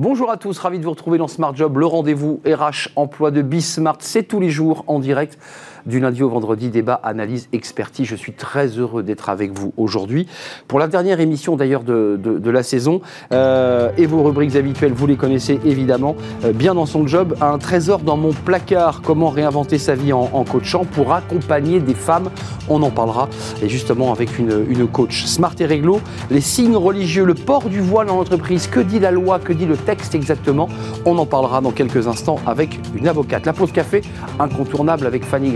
Bonjour à tous, ravi de vous retrouver dans Smart Job, le rendez-vous RH emploi de Bismart. C'est tous les jours en direct du lundi au vendredi, débat, analyse, expertise. Je suis très heureux d'être avec vous aujourd'hui pour la dernière émission d'ailleurs de, la saison. Euh, et vos rubriques habituelles, vous les connaissez évidemment. Euh, bien dans son job, un trésor dans mon placard. Comment réinventer sa vie en, coachant pour accompagner des femmes? On en parlera. Et justement avec une, une coach smart et réglo, les signes religieux, le port du voile dans l'entreprise. Que dit la loi? Que dit le texte exactement? On en parlera dans quelques instants avec une avocate. La pause café, incontournable avec Fanny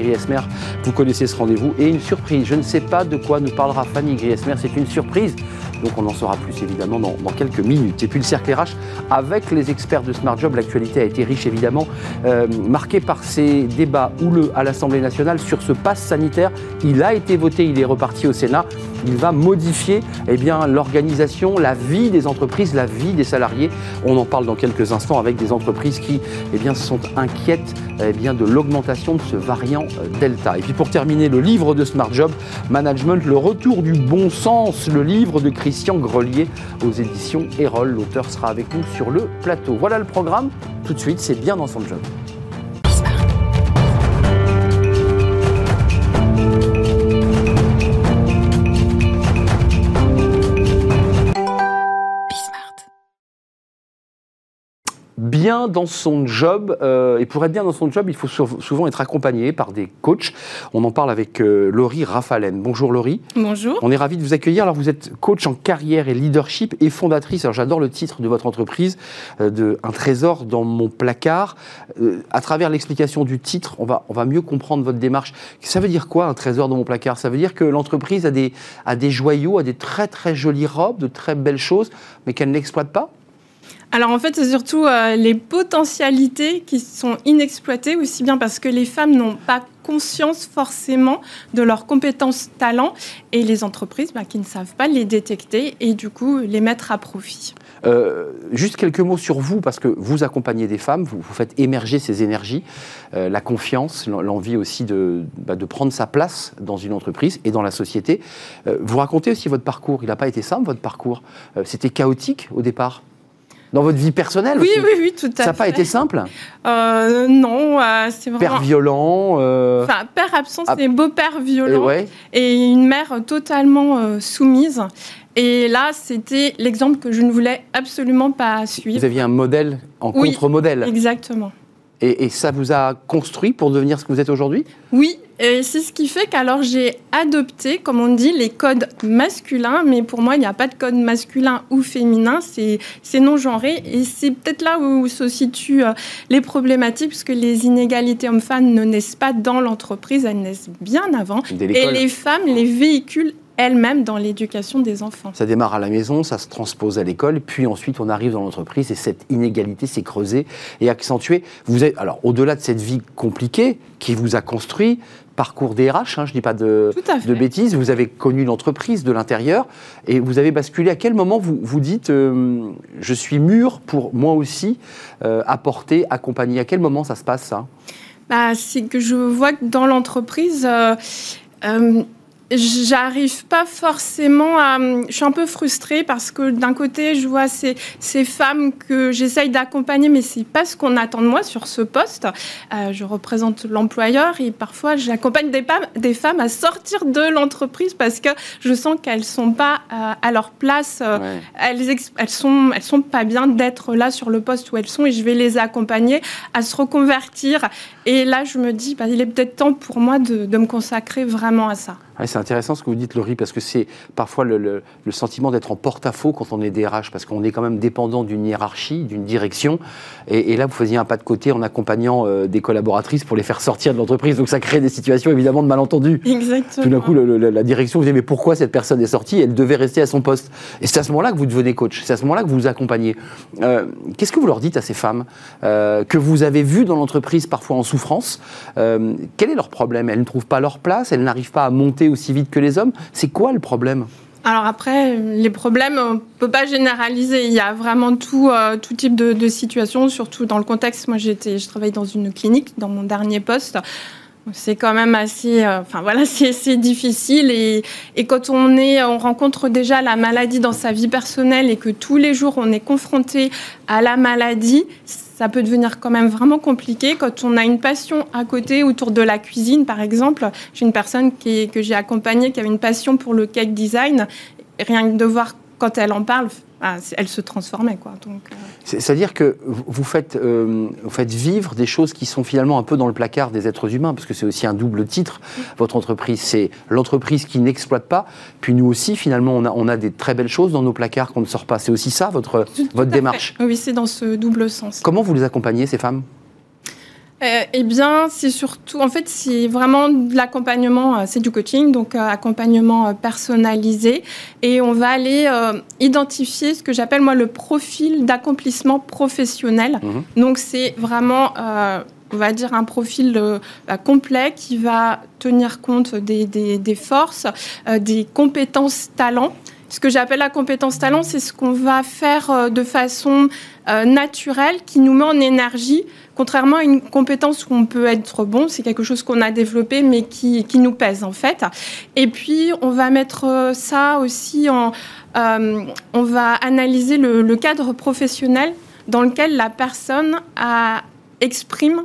Vous connaissez ce rendez-vous. Et une surprise, je ne sais pas de quoi nous parlera Fanny Griesmer, c'est une surprise. Donc on en saura plus évidemment dans, quelques minutes. Et puis le cercle RH avec les experts de Smart Job. L'actualité a été riche évidemment, euh, marquée par ces débats houleux à l'Assemblée nationale sur ce pass sanitaire. Il a été voté, il est reparti au Sénat. Il va modifier eh bien, l'organisation, la vie des entreprises, la vie des salariés. On en parle dans quelques instants avec des entreprises qui eh bien, sont inquiètes eh bien, de l'augmentation de ce variant euh, Delta. Et puis pour terminer, le livre de Smart Job Management, le retour du bon sens, le livre de Christian Grelier aux éditions Erol. L'auteur sera avec nous sur le plateau. Voilà le programme. Tout de suite, c'est bien dans son job. Bien dans son job, euh, et pour être bien dans son job, il faut souvent être accompagné par des coachs. On en parle avec euh, Laurie Rafalen. Bonjour Laurie. Bonjour. On est ravi de vous accueillir. Alors vous êtes coach en carrière et leadership et fondatrice, alors j'adore le titre de votre entreprise, euh, de Un trésor dans mon placard. à travers l'explication du titre, on va, on va mieux comprendre votre démarche. Ça veut dire quoi un trésor dans mon placard? Ça veut dire que l'entreprise a des, a des joyaux, a des très très jolies robes, de très belles choses, mais qu'elle n'exploite pas? Alors en fait, c'est surtout euh, les potentialités qui sont inexploitées, aussi bien parce que les femmes n'ont pas conscience forcément de leurs compétences, talents, et les entreprises bah, qui ne savent pas les détecter et du coup les mettre à profit. Euh, juste quelques mots sur vous, parce que vous accompagnez des femmes, vous, faites émerger ces énergies, euh, la confiance, l'envie aussi bah, de, prendre sa place dans une entreprise et dans la société. vous racontez aussi votre parcours. Il n'a pas été simple, votre parcours. C'était chaotique au départ? Dans votre vie personnelle Oui, aussi. oui, oui, tout à fait. Ça n'a pas été simple? Euh, Non, euh, c'est vraiment... Père violent euh, Enfin, père absent, c'est beau-père violent. Et, une mère totalement soumise. Et là, c'était l'exemple que je ne voulais absolument pas suivre. Vous aviez un modèle en contre-modèle. Exactement. Et, ça vous a construit pour devenir ce que vous êtes aujourd'hui? Oui, et c'est ce qui fait qu'alors j'ai adopté, comme on dit, les codes masculins, mais pour moi, il n'y a pas de code masculin ou féminin, c'est non-genré, et c'est peut-être là où se situent euh, les problématiques, puisque les inégalités hommes-femmes ne naissent pas dans l'entreprise, elles naissent bien avant, et les femmes les véhiculent elle-même dans l'éducation des enfants. Ça démarre à la maison, ça se transpose à l'école, puis ensuite on arrive dans l'entreprise et cette inégalité s'est creusée et accentuée. Vous êtes, alors au-delà de cette vie compliquée qui vous a construit, parcours DRH, hein, je ne dis pas de, de, bêtises, vous avez connu l'entreprise de l'intérieur et vous avez basculé. À quel moment vous vous dites euh, je suis mûr pour moi aussi euh, apporter, accompagner À quel moment ça se passe ça? Bah, C'est que je vois que dans l'entreprise, euh, j'arrive pas forcément à. Je suis un peu frustrée parce que d'un côté, je vois ces, ces femmes que j'essaye d'accompagner, mais c'est pas ce qu'on attend de moi sur ce poste. Euh, je représente l'employeur et parfois j'accompagne des, des femmes à sortir de l'entreprise parce que je sens qu'elles sont pas euh, à leur place. Euh, elles, elles, sont, elles sont pas bien d'être là sur le poste où elles sont et je vais les accompagner à se reconvertir. Et là, je me dis, bah, il est peut-être temps pour moi de, de me consacrer vraiment à ça c'est intéressant ce que vous dites, Laurie, parce que c'est parfois le, sentiment d'être en porte-à-faux quand on est DRH, parce qu'on est quand même dépendant d'une hiérarchie, d'une direction. Et, là, vous faisiez un pas de côté en accompagnant euh, des collaboratrices pour les faire sortir de l'entreprise. Donc ça crée des situations évidemment de malentendus. Exactement. Tout d'un coup, la direction vous dit mais pourquoi cette personne est sortie? Elle devait rester à son poste. Et c'est à ce moment-là que vous devenez coach. C'est à ce moment-là que vous vous accompagnez. Euh, qu'est-ce que vous leur dites à ces femmes euh, que vous avez vues dans l'entreprise parfois en souffrance Quel est leur problème? Elles ne trouvent pas leur place. Elles n'arrivent pas à monter aussi vite que les hommes. C'est quoi le problème? Alors après, les problèmes, on ne peut pas généraliser. Il y a vraiment tout, euh, tout type de, de situations, surtout dans le contexte. Moi, j'étais, je travaille dans une clinique, dans mon dernier poste. C'est quand même assez, euh, enfin voilà, c'est difficile et, quand on est, on rencontre déjà la maladie dans sa vie personnelle et que tous les jours on est confronté à la maladie, ça peut devenir quand même vraiment compliqué. Quand on a une passion à côté autour de la cuisine, par exemple, j'ai une personne que j'ai accompagnée qui avait une passion pour le cake design. Rien que de voir quand elle en parle, ah, elle se transformait. Quoi. Donc, euh. C'est-à-dire que vous faites, euh, vous faites vivre des choses qui sont finalement un peu dans le placard des êtres humains, parce que c'est aussi un double titre. Votre entreprise, c'est l'entreprise qui n'exploite pas. Puis nous aussi, finalement, on a, on a des très belles choses dans nos placards qu'on ne sort pas. C'est aussi ça, votre, votre démarche Oui, c'est dans ce double sens. Comment vous les accompagnez, ces femmes? Euh, eh bien, c'est surtout, en fait, c'est vraiment de l'accompagnement, euh, c'est du coaching, donc euh, accompagnement personnalisé. Et on va aller identifier ce que j'appelle, moi, le profil d'accomplissement professionnel. Mhm. Donc, c'est vraiment on va dire un profil bah, complet qui va tenir compte des, des forces, des compétences, talents ce que j'appelle la compétence talent, c'est ce qu'on va faire euh, de façon naturelle, qui nous met en énergie, contrairement à une compétence où on peut être bon, c'est quelque chose qu'on a développé, mais qui, qui, nous pèse en fait. Et puis, on va mettre euh, ça aussi en... on va analyser le, cadre professionnel dans lequel la personne a, exprime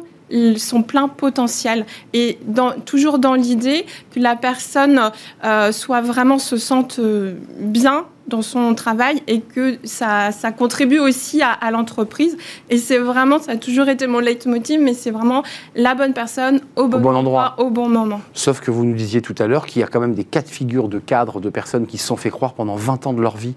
son plein potentiel et toujours dans l'idée que la personne euh, soit vraiment se sente euh, bien dans son travail et que ça, ça contribue aussi à, l'entreprise. Et c'est vraiment, ça a toujours été mon leitmotiv, mais c'est vraiment la bonne personne au bon, endroit, au bon moment. Sauf que vous nous disiez tout à l'heure qu'il y a quand même des cas de figure de cadres, de personnes qui se sont fait croire pendant 20 ans de leur vie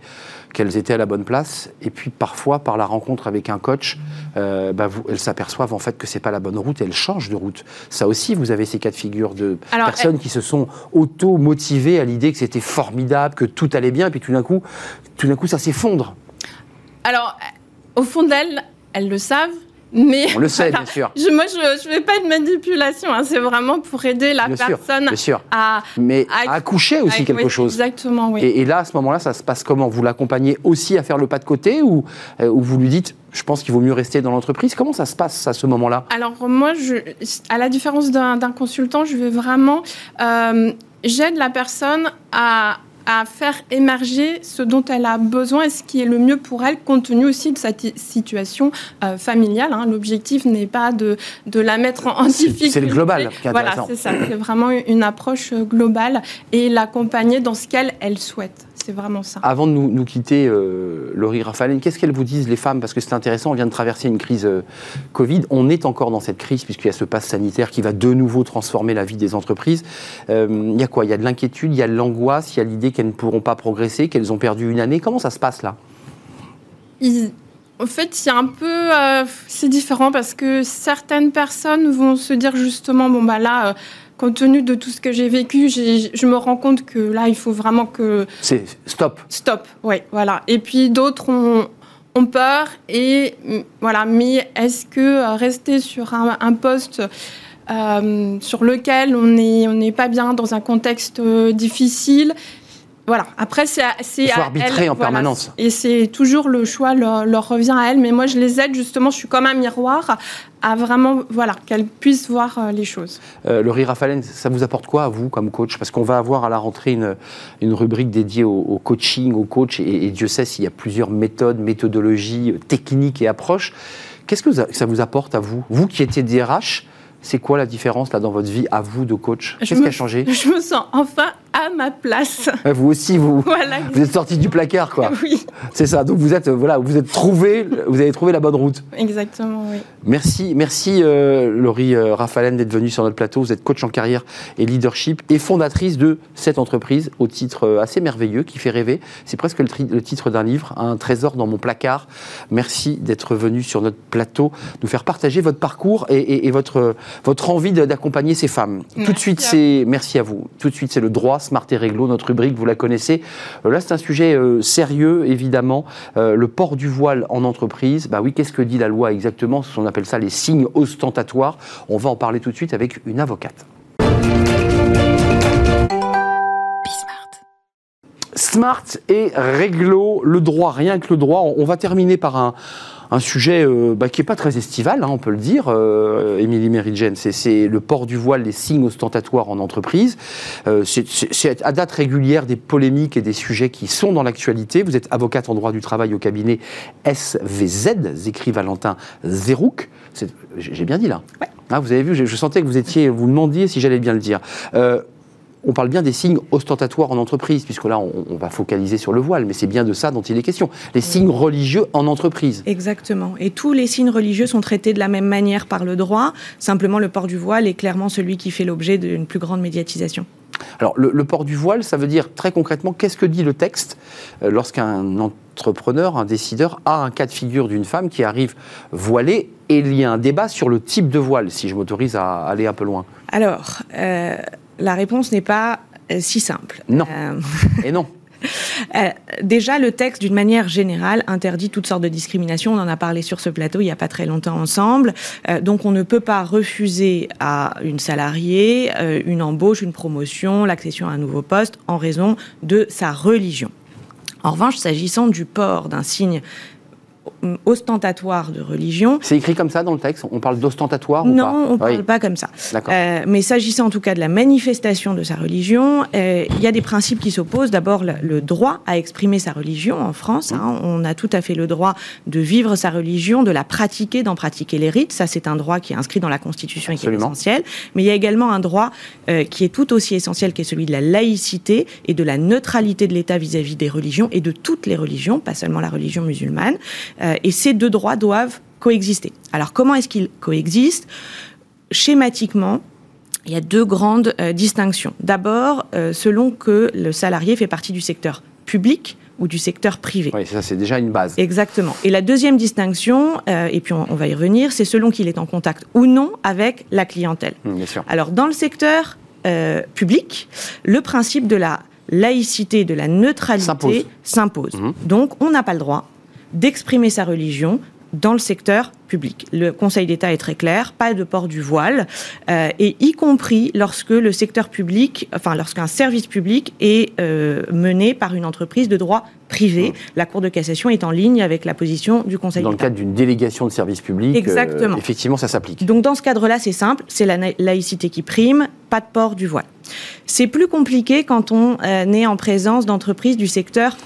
qu'elles étaient à la bonne place, et puis parfois, par la rencontre avec un coach, euh, bah, elles s'aperçoivent en fait que c'est pas la bonne route et elles changent de route. Ça aussi, vous avez ces cas de figure de personnes qui se sont auto-motivées à l'idée que c'était formidable, que tout allait bien, et puis tout d'un coup, tout d'un coup, ça s'effondre. Alors, au fond d'elles, elles le savent, mais on le sait, bien sûr. Je, moi, je ne fais pas de manipulation. Hein, c'est vraiment pour aider la personne à, mais à, accoucher aussi quelque chose. Exactement, oui. Et, là, à ce moment-là, ça se passe comment? Vous l'accompagnez aussi à faire le pas de côté ou, euh, ou vous lui dites je pense qu'il vaut mieux rester dans l'entreprise. Comment ça se passe à ce moment-là? Alors moi, je, à la différence d'un consultant, je vais vraiment euh, j'aide la personne à à faire émerger ce dont elle a besoin et ce qui est le mieux pour elle, compte tenu aussi de sa situation euh, familiale. Hein. L'objectif n'est pas de, de, la mettre en, difficulté. C'est le global qui est Voilà, c'est ça. C'est vraiment une approche globale et l'accompagner dans ce qu'elle elle souhaite. C'est vraiment ça. Avant de nous, quitter, euh, Laurie Raffaline, qu'est-ce qu'elles vous disent, les femmes? Parce que c'est intéressant, on vient de traverser une crise euh, Covid. On est encore dans cette crise, puisqu'il y a ce pass sanitaire qui va de nouveau transformer la vie des entreprises. Euh, il y a quoi? Il y a de l'inquiétude, il y a de l'angoisse, il y a l'idée qu'elles ne pourront pas progresser, qu'elles ont perdu une année. Comment ça se passe là? En fait, c'est un peu, c'est différent parce que certaines personnes vont se dire justement, bon bah là, compte tenu de tout ce que j'ai vécu, je me rends compte que là, il faut vraiment que... C'est stop. Stop, oui, voilà. Et puis d'autres ont, ont, peur et voilà, mais est-ce que euh, rester sur un, poste euh, sur lequel on n'est on pas bien dans un contexte euh, difficile voilà. Après, c'est Il faut arbitrer en permanence. Et c'est toujours le choix leur, revient à elles. Mais moi, je les aide justement. Je suis comme un miroir à vraiment, voilà, qu'elles puissent voir euh, les choses. Euh, Laurie Raffalen, ça vous apporte quoi à vous comme coach? Parce qu'on va avoir à la rentrée une, une rubrique dédiée au, coaching, au coach, et, Dieu sait s'il y a plusieurs méthodes, méthodologies, euh, techniques et approches. Qu'est-ce que ça vous apporte à vous? Vous qui étiez DRH, c'est quoi la différence là dans votre vie à vous de coach? Qu'est-ce qui a changé? Je me sens enfin à ma place. Vous aussi, vous, vous êtes sorti du placard, quoi. Oui. C'est ça. Donc vous êtes, voilà, vous êtes trouvé, vous avez trouvé la bonne route. Exactement, oui. Merci, merci euh, Laurie euh, d'être venue sur notre plateau. Vous êtes coach en carrière et leadership et fondatrice de cette entreprise au titre euh, assez merveilleux qui fait rêver. C'est presque le, titre d'un livre, un trésor dans mon placard. Merci d'être venu sur notre plateau, nous faire partager votre parcours et, votre votre envie d'accompagner ces femmes. Tout de suite, c'est merci à vous. Tout de suite, c'est le droit Smart et Réglo, notre rubrique, vous la connaissez. Euh, là, c'est un sujet euh, sérieux, évidemment. Euh, le port du voile en entreprise, bah oui, qu'est-ce que dit la loi exactement? On appelle ça les signes ostentatoires. On va en parler tout de suite avec une avocate. Smart et réglo, le droit, rien que le droit. On va terminer par un, un sujet euh, bah, qui n'est pas très estival, hein, on peut le dire, euh, Émilie Méridjen. C'est le port du voile, les signes ostentatoires en entreprise. Euh, c'est à date régulière des polémiques et des sujets qui sont dans l'actualité. Vous êtes avocate en droit du travail au cabinet SVZ, écrit Valentin Zerouk. J'ai bien dit là? Ah, vous avez vu, je, je, sentais que vous étiez, vous demandiez si j'allais bien le dire on parle bien des signes ostentatoires en entreprise, puisque là, on, va focaliser sur le voile, mais c'est bien de ça dont il est question. Les signes religieux en entreprise. Exactement. Et tous les signes religieux sont traités de la même manière par le droit. Simplement, le port du voile est clairement celui qui fait l'objet d'une plus grande médiatisation. Alors, le, port du voile, ça veut dire très concrètement, qu'est-ce que dit le texte euh, lorsqu'un entrepreneur, un décideur a un cas de figure d'une femme qui arrive voilée et il y a un débat sur le type de voile, si je m'autorise à aller un peu loin Alors, euh, la réponse n'est pas euh, si simple. Non. Euh, Et non. Euh, déjà, le texte, d'une manière générale, interdit toutes sortes de discriminations. On en a parlé sur ce plateau il n'y a pas très longtemps ensemble. donc, on ne peut pas refuser à une salariée une embauche, une promotion, l'accession à un nouveau poste en raison de sa religion. En revanche, s'agissant du port d'un signe ostentatoire de religion. C'est écrit comme ça dans le texte? On parle d'ostentatoire Non, on ne parle pas comme ça. Euh, mais s'agissant en tout cas de la manifestation de sa religion, euh, il y a des principes qui s'opposent. D'abord, le, droit à exprimer sa religion en France. Hein. on a tout à fait le droit de vivre sa religion, de la pratiquer, d'en pratiquer les rites. Ça, c'est un droit qui est inscrit dans la Constitution et qui est essentiel. Mais il y a également un droit euh, qui est tout aussi essentiel, qui est celui de la laïcité et de la neutralité de l'État vis-à-vis des religions et de toutes les religions, pas seulement la religion musulmane. Euh, et ces deux droits doivent coexister. Alors comment est-ce qu'ils coexistent? Schématiquement, il y a deux grandes euh, distinctions. D'abord, euh, selon que le salarié fait partie du secteur public ou du secteur privé. Oui, ça c'est déjà une base. Exactement. Et la deuxième distinction, et puis on, va y revenir, c'est selon qu'il est en contact ou non avec la clientèle. Mmh, bien sûr. Alors dans le secteur public, le principe de la laïcité, de la neutralité s'impose. Mmh. Donc on n'a pas le droit d'exprimer sa religion dans le secteur public. Le Conseil d'État est très clair, pas de port du voile, euh, et y compris lorsque le secteur public, enfin lorsqu'un service public est euh, mené par une entreprise de droit privé. Mmh. La Cour de cassation est en ligne avec la position du Conseil d'État. Dans le cadre d'une délégation de service public, euh, Exactement. effectivement, ça s'applique. Donc dans ce cadre-là, c'est simple, c'est la laïcité qui prime, pas de port du voile. C'est plus compliqué quand on est en présence d'entreprises du secteur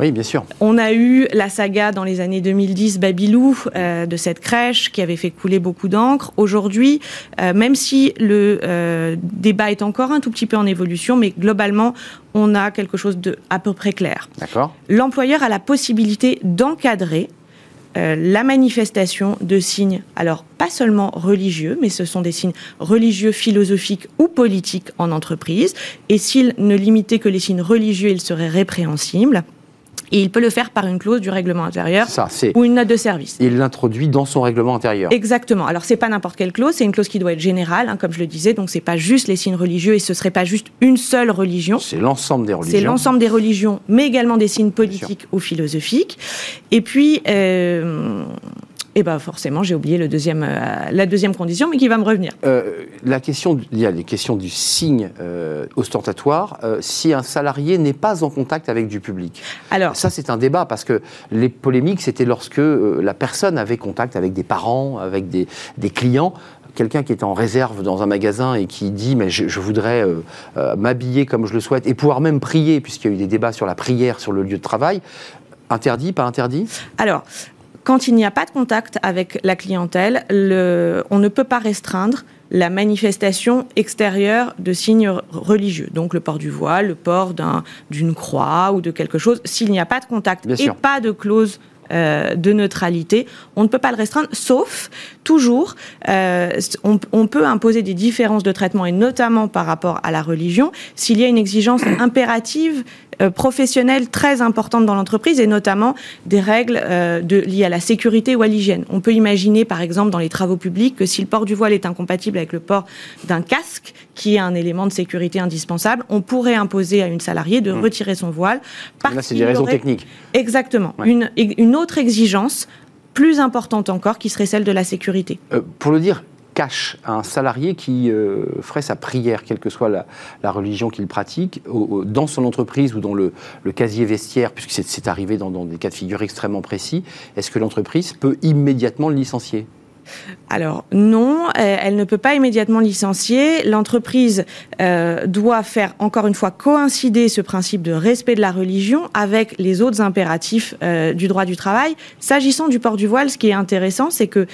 Oui, bien sûr. On a eu la saga dans les années 2010, Babylou, euh, de cette crèche qui avait fait couler beaucoup d'encre. Aujourd'hui, euh, même si le euh, débat est encore un tout petit peu en évolution, mais globalement, on a quelque chose de à peu près clair. D'accord. L'employeur a la possibilité d'encadrer la manifestation de signes, alors pas seulement religieux, mais ce sont des signes religieux, philosophiques ou politiques en entreprise. Et s'il ne limitait que les signes religieux, il serait répréhensible. Et il peut le faire par une clause du règlement intérieur ou une note de service. Il l'introduit dans son règlement intérieur. Exactement. Alors c'est pas n'importe quelle clause, c'est une clause qui doit être générale, hein, comme je le disais. Donc c'est pas juste les signes religieux et ce serait pas juste une seule religion. C'est l'ensemble des religions. C'est l'ensemble des religions, mais également des signes politiques ou philosophiques. Et puis euh, eh bien forcément, j'ai oublié le deuxième, euh, la deuxième condition, mais qui va me revenir. Euh, la question, il y a les questions du signe euh, ostentatoire. si un salarié n'est pas en contact avec du public, alors ça c'est un débat parce que les polémiques c'était lorsque la personne avait contact avec des parents, avec des, des clients quelqu'un qui est en réserve dans un magasin et qui dit mais je, je voudrais m'habiller comme je le souhaite et pouvoir même prier puisqu'il y a eu des débats sur la prière sur le lieu de travail, interdit, pas interdit? Alors, quand il n'y a pas de contact avec la clientèle, on ne peut pas restreindre la manifestation extérieure de signes religieux, donc le port du voile, le port d'une croix ou de quelque chose, s'il n'y a pas de contact et pas de clause euh, de neutralité, on ne peut pas le restreindre, sauf toujours, euh, on, peut imposer des différences de traitement, et notamment par rapport à la religion, s'il y a une exigence impérative euh, professionnelle très importante dans l'entreprise, et notamment des règles de, liées à la sécurité ou à l'hygiène. On peut imaginer, par exemple, dans les travaux publics, que si le port du voile est incompatible avec le port d'un casque, qui est un élément de sécurité indispensable, on pourrait imposer à une salariée de mmh. retirer son voile. Là, c'est des raisons techniques. Exactement. Une, une autre exigence plus importante encore qui serait celle de la sécurité. Euh, pour le dire cash à un salarié qui euh, ferait sa prière, quelle que soit la, religion qu'il pratique, dans son entreprise ou dans le, casier vestiaire, puisque c'est arrivé dans, dans des cas de figure extrêmement précis, est-ce que l'entreprise peut immédiatement le licencier? Alors non, euh, elle ne peut pas immédiatement licencier. L'entreprise euh, doit faire encore une fois coïncider ce principe de respect de la religion avec les autres impératifs euh, du droit du travail. S'agissant du port du voile, ce qui est intéressant, c'est que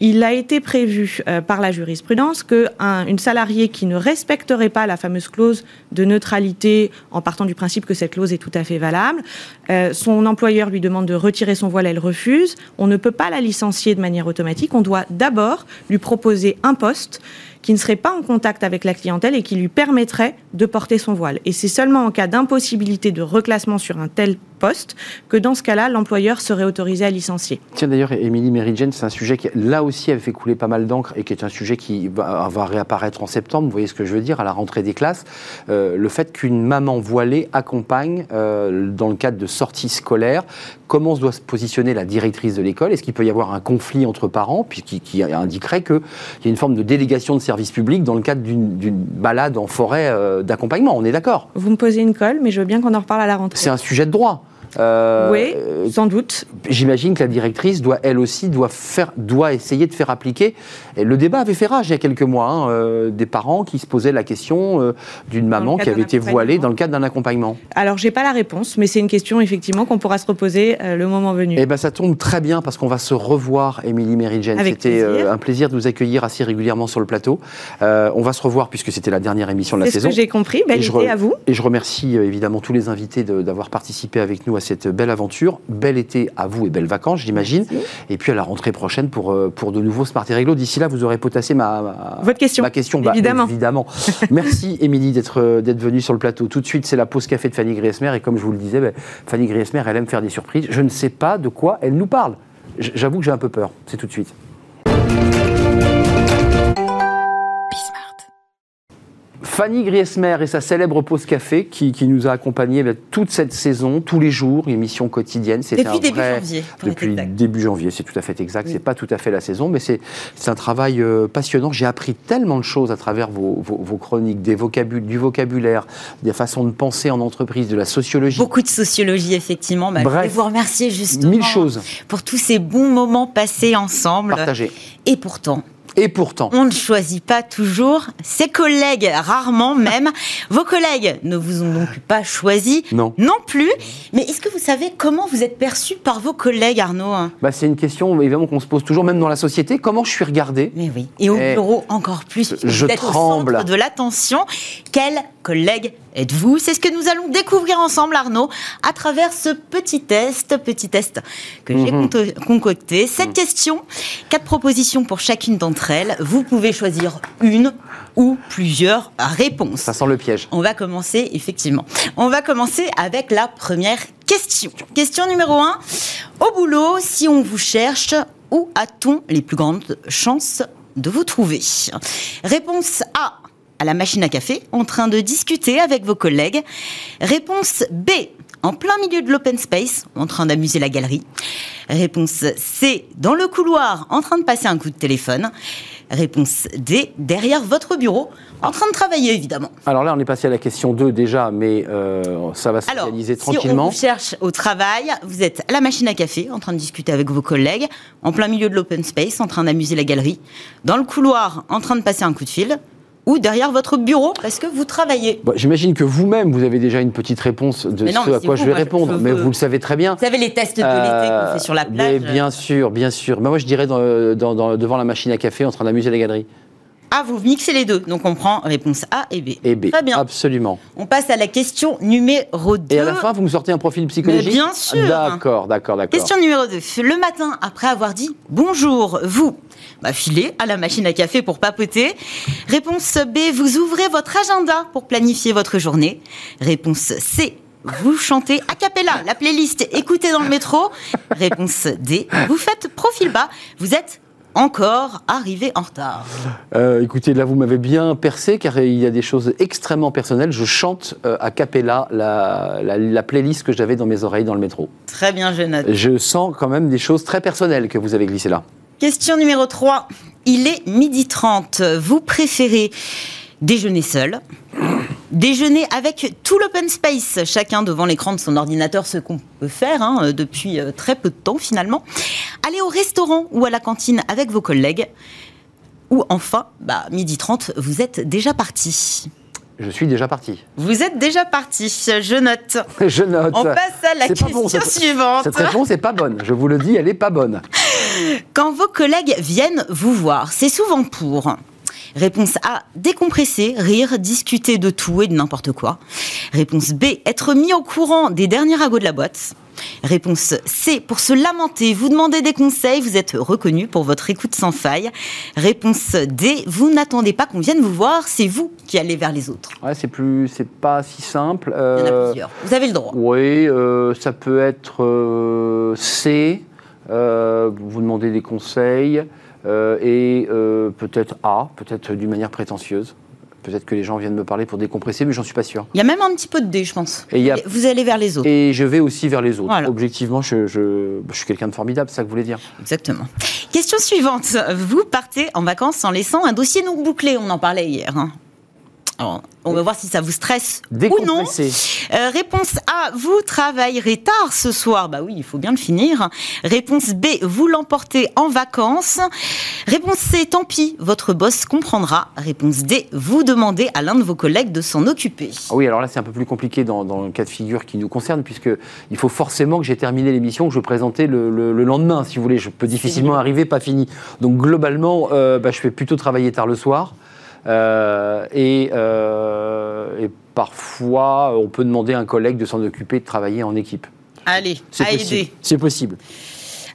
il a été prévu euh, par la jurisprudence qu'une salariée qui ne respecterait pas la fameuse clause de neutralité, en partant du principe que cette clause est tout à fait valable, euh, son employeur lui demande de retirer son voile, elle refuse. On ne peut pas la licencier de manière automatique. On doit d'abord lui proposer un poste qui ne serait pas en contact avec la clientèle et qui lui permettrait de porter son voile. Et c'est seulement en cas d'impossibilité de reclassement sur un tel poste que dans ce cas-là, l'employeur serait autorisé à licencier. Tiens, d'ailleurs, Émilie Meridian, c'est un sujet qui, là aussi, avait fait couler pas mal d'encre et qui est un sujet qui va, réapparaître en septembre. Vous voyez ce que je veux dire, à la rentrée des classes. Euh, le fait qu'une maman voilée accompagne, euh, dans le cadre de sorties scolaires, comment se doit se positionner la directrice de l'école? Est-ce qu'il peut y avoir un conflit entre parents, puis qui, indiquerait qu'il y a une forme de délégation de service public dans le cadre d'une balade en forêt euh, d'accompagnement? On est d'accord Vous me posez une colle, mais je veux bien qu'on en reparle à la rentrée. C'est un sujet de droit. Euh, oui, sans doute. J'imagine que la directrice doit, elle aussi, doit, faire, doit essayer de faire appliquer. Et le débat avait fait rage il y a quelques mois, hein, euh, des parents qui se posaient la question euh, d'une maman qui avait été voilée dans le cadre d'un accompagnement. Alors, j'ai pas la réponse, mais c'est une question effectivement qu'on pourra se reposer le moment venu. Eh ben, ça tombe très bien parce qu'on va se revoir, Émilie Merigen. C'était un plaisir de vous accueillir assez régulièrement sur le plateau. on va se revoir puisque c'était la dernière émission de la saison. C'est ce que j'ai compris. Belle idée à vous. Et je remercie évidemment tous les invités d'avoir participé avec nous à cette belle aventure. Bel été à vous et belles vacances, j'imagine. Et puis à la rentrée prochaine pour, euh, pour de nouveaux Smart et Réglo. D'ici là, vous aurez potassé ma, Votre question. Ma question, bah, évidemment. Merci, Émilie, d'être euh, d'être venue sur le plateau. Tout de suite, c'est la pause café de Fanny Griesmer. Et comme je vous le disais, bah, Fanny Griesmer, elle aime faire des surprises. Je ne sais pas de quoi elle nous parle. J'avoue que j'ai un peu peur. C'est tout de suite. Fanny Griesmer et sa célèbre pause café qui, nous a accompagnés bah, toute cette saison, tous les jours, émission quotidienne. Depuis début janvier. Depuis début janvier, c'est tout à fait exact. C'est pas tout à fait la saison, mais c'est un travail euh, passionnant. J'ai appris tellement de choses à travers vos, chroniques, des du vocabulaire, des façons de penser en entreprise, de la sociologie. Beaucoup de sociologie, effectivement. Bah, je voulais vous remercier justement mille choses. pour tous ces bons moments passés ensemble. Partagés. Et pourtant, et pourtant. On ne choisit pas toujours ses collègues, rarement même. Vos collègues ne vous ont donc pas choisi non, non plus. Mais est-ce que vous savez comment vous êtes perçu par vos collègues, Arnaud bah, C'est une question évidemment qu'on se pose toujours, même dans la société. Comment je suis regardé? Mais oui. Et au bureau, encore plus. Je tremble. Au centre de l'attention. Quel collègue êtes-vous? C'est ce que nous allons découvrir ensemble, Arnaud, à travers ce petit test, petit test que j'ai mhm. concocté. Cette question, quatre propositions pour chacune d'entre elles. Vous pouvez choisir une ou plusieurs réponses. Ça sent le piège. On va commencer, effectivement. On va commencer avec la première question. Question numéro un. Au boulot, si on vous cherche, où a-t-on les plus grandes chances de vous trouver? Réponse A à la machine à café, en train de discuter avec vos collègues. Réponse B, en plein milieu de l'open space, en train d'amuser la galerie. Réponse C, dans le couloir, en train de passer un coup de téléphone. Réponse D, derrière votre bureau, en train de travailler évidemment. Alors là, on est passé à la question 2 déjà, mais euh, ça va s'organiser tranquillement. Si on vous cherche au travail, vous êtes à la machine à café, en train de discuter avec vos collègues, en plein milieu de l'open space, en train d'amuser la galerie, dans le couloir, en train de passer un coup de fil, ou derrière votre bureau parce que vous travaillez J'imagine que vous-même, vous avez déjà une petite réponse de ce à quoi je vais répondre, mais vous le savez très bien. Vous savez les tests de l'été qu'on fait sur la plage mais Bien sûr, bien sûr. Mais moi, je dirais devant la machine à café en train d'amuser les galeries. Ah, vous mixez les deux. Donc on prend réponse A et B. Et B. Très bien. Absolument. On passe à la question numéro 2. Et à la fin, vous me sortez un profil psychologique Bien sûr. D'accord, d'accord, d'accord. Question numéro 2. Le matin, après avoir dit bonjour, vous bah, filez à la machine à café pour papoter. Réponse B, vous ouvrez votre agenda pour planifier votre journée. Réponse C, vous chantez a cappella, la playlist écoutez dans le métro. Réponse D, vous faites profil bas, vous êtes encore arrivé en retard euh, Écoutez, là, vous m'avez bien percé, car il y a des choses extrêmement personnelles. Je chante euh, a cappella la, la, playlist que j'avais dans mes oreilles dans le métro. Très bien. Je sens quand même des choses très personnelles que vous avez glissées là. Question numéro 3. Il est midi 30. Vous préférez déjeuner seul Déjeuner avec tout l'open space, chacun devant l'écran de son ordinateur, ce qu'on peut faire hein, depuis euh, très peu de temps finalement. Aller au restaurant ou à la cantine avec vos collègues. Ou enfin, bah, midi 30, vous êtes déjà parti. Je suis déjà parti. Vous êtes déjà parti, je note. Je note. On passe à la question bon, cette- suivante. Cette réponse n'est pas bonne. Je vous le dis, elle n'est pas bonne. Quand vos collègues viennent vous voir, c'est souvent pour Réponse A, décompresser, rire, discuter de tout et de n'importe quoi. Réponse B, être mis au courant des derniers ragots de la boîte. Réponse C, pour se lamenter, vous demandez des conseils, vous êtes reconnu pour votre écoute sans faille. Réponse D, vous n'attendez pas qu'on vienne vous voir, c'est vous qui allez vers les autres. Ouais, c'est plus, c'est pas si simple. Il y en a Euh, plusieurs. Vous avez le droit. Oui, euh, ça peut être euh, C, vous demandez des conseils, et euh, peut-être A, peut-être d'une manière prétentieuse. Peut-être que les gens viennent me parler pour décompresser, mais j'en suis pas sûr. Il y a même un petit peu de D, je pense. Et a- Vous allez vers les autres. Et je vais aussi vers les autres. Voilà. Objectivement, je, je- je suis quelqu'un de formidable, c'est ça que vous voulez dire? Exactement. Question suivante. Vous partez en vacances en laissant un dossier non bouclé. On en parlait hier. hein. Alors, on va voir si ça vous stresse ou non. Euh, réponse A, vous travaillerez tard ce soir. Bah oui, il faut bien le finir. Réponse B, vous l'emportez en vacances. Réponse C, tant pis, votre boss comprendra. Réponse D, vous demandez à l'un de vos collègues de s'en occuper. Ah oui, alors là, c'est un peu plus compliqué dans, dans le cas de figure qui nous concerne, puisque il faut forcément que j'ai terminé l'émission, que je présentais le, le- le lendemain, si vous voulez. Je peux difficilement arriver, pas fini. Donc globalement, euh, bah, je fais plutôt travailler tard le soir. Euh, et, euh, et parfois, on peut demander à un collègue de s'en occuper, de travailler en équipe. Allez, à possible. aider. C'est possible.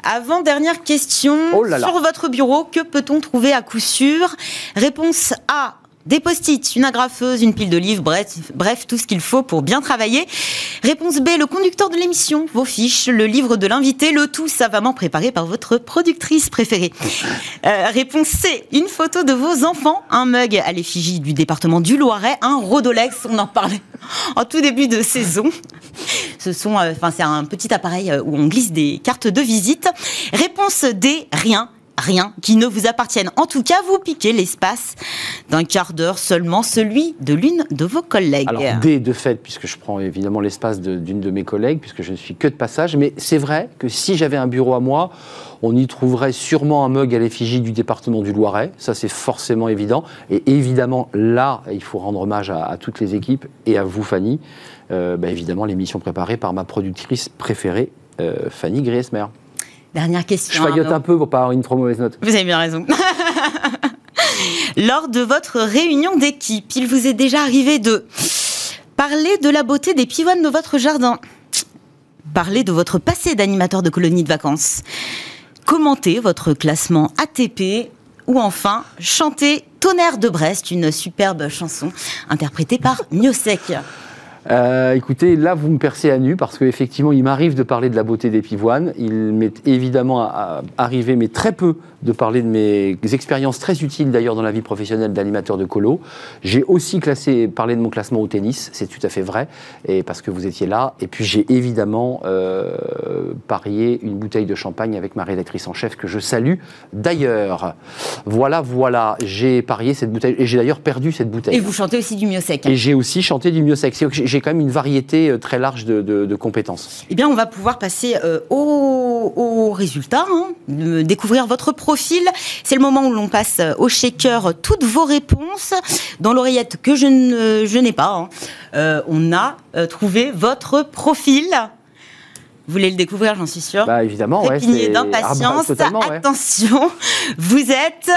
Avant dernière question Oh là là. sur votre bureau, que peut-on trouver à coup sûr? Réponse A. Des post-it, une agrafeuse, une pile de livres, bref, bref, tout ce qu'il faut pour bien travailler. Réponse B, le conducteur de l'émission, vos fiches, le livre de l'invité, le tout savamment préparé par votre productrice préférée. Euh, réponse C, une photo de vos enfants, un mug à l'effigie du département du Loiret, un Rodolex, on en parlait en tout début de saison. Ce sont, euh, enfin, c'est un petit appareil euh, où on glisse des cartes de visite. Réponse D, rien. Rien qui ne vous appartienne. En tout cas, vous piquez l'espace d'un quart d'heure seulement, celui de l'une de vos collègues. Alors, de fait, puisque je prends évidemment l'espace d'une de, mes collègues, puisque je ne suis que de passage, mais c'est vrai que si j'avais un bureau à moi, on y trouverait sûrement un mug à l'effigie du département du Loiret, ça c'est forcément évident. Et évidemment, là, il faut rendre hommage à, à toutes les équipes et à vous, Fanny. Euh, bah, évidemment, l'émission préparée par ma productrice préférée, euh, Fanny Griesmer. Dernière Je question. faillote Arnaud. un peu pour pas avoir une trop mauvaise note. Vous avez bien raison. Lors de votre réunion d'équipe, il vous est déjà arrivé de parler de la beauté des pivoines de votre jardin, parler de votre passé d'animateur de colonie de vacances, commenter votre classement ATP ou enfin chanter Tonnerre de Brest, une superbe chanson interprétée par Miosek. Euh, écoutez, là, vous me percez à nu parce qu'effectivement, il m'arrive de parler de la beauté des pivoines. Il m'est évidemment à- arrivé, mais très peu, de parler de mes expériences très utiles d'ailleurs dans la vie professionnelle d'animateur de colo. J'ai aussi classé, parlé de mon classement au tennis, c'est tout à fait vrai, et parce que vous étiez là. Et puis j'ai évidemment euh, parié une bouteille de champagne avec ma rédactrice en chef que je salue d'ailleurs. Voilà, voilà, j'ai parié cette bouteille et j'ai d'ailleurs perdu cette bouteille. Et vous chantez aussi du Miosek. Et j'ai aussi chanté du mieux sexe. J'ai quand même une variété euh, très large de, de- de compétences. Eh bien, on va pouvoir passer euh, au, au résultat, hein, de découvrir votre profil. C'est le moment où l'on passe euh, au shaker toutes vos réponses. Dans l'oreillette que je ne- je n'ai pas, hein, euh, on a trouvé votre profil. Vous voulez le découvrir, j'en suis sûre. Bah évidemment, ouais. C'est- d'impatience. Ah bah, ouais. Attention, vous êtes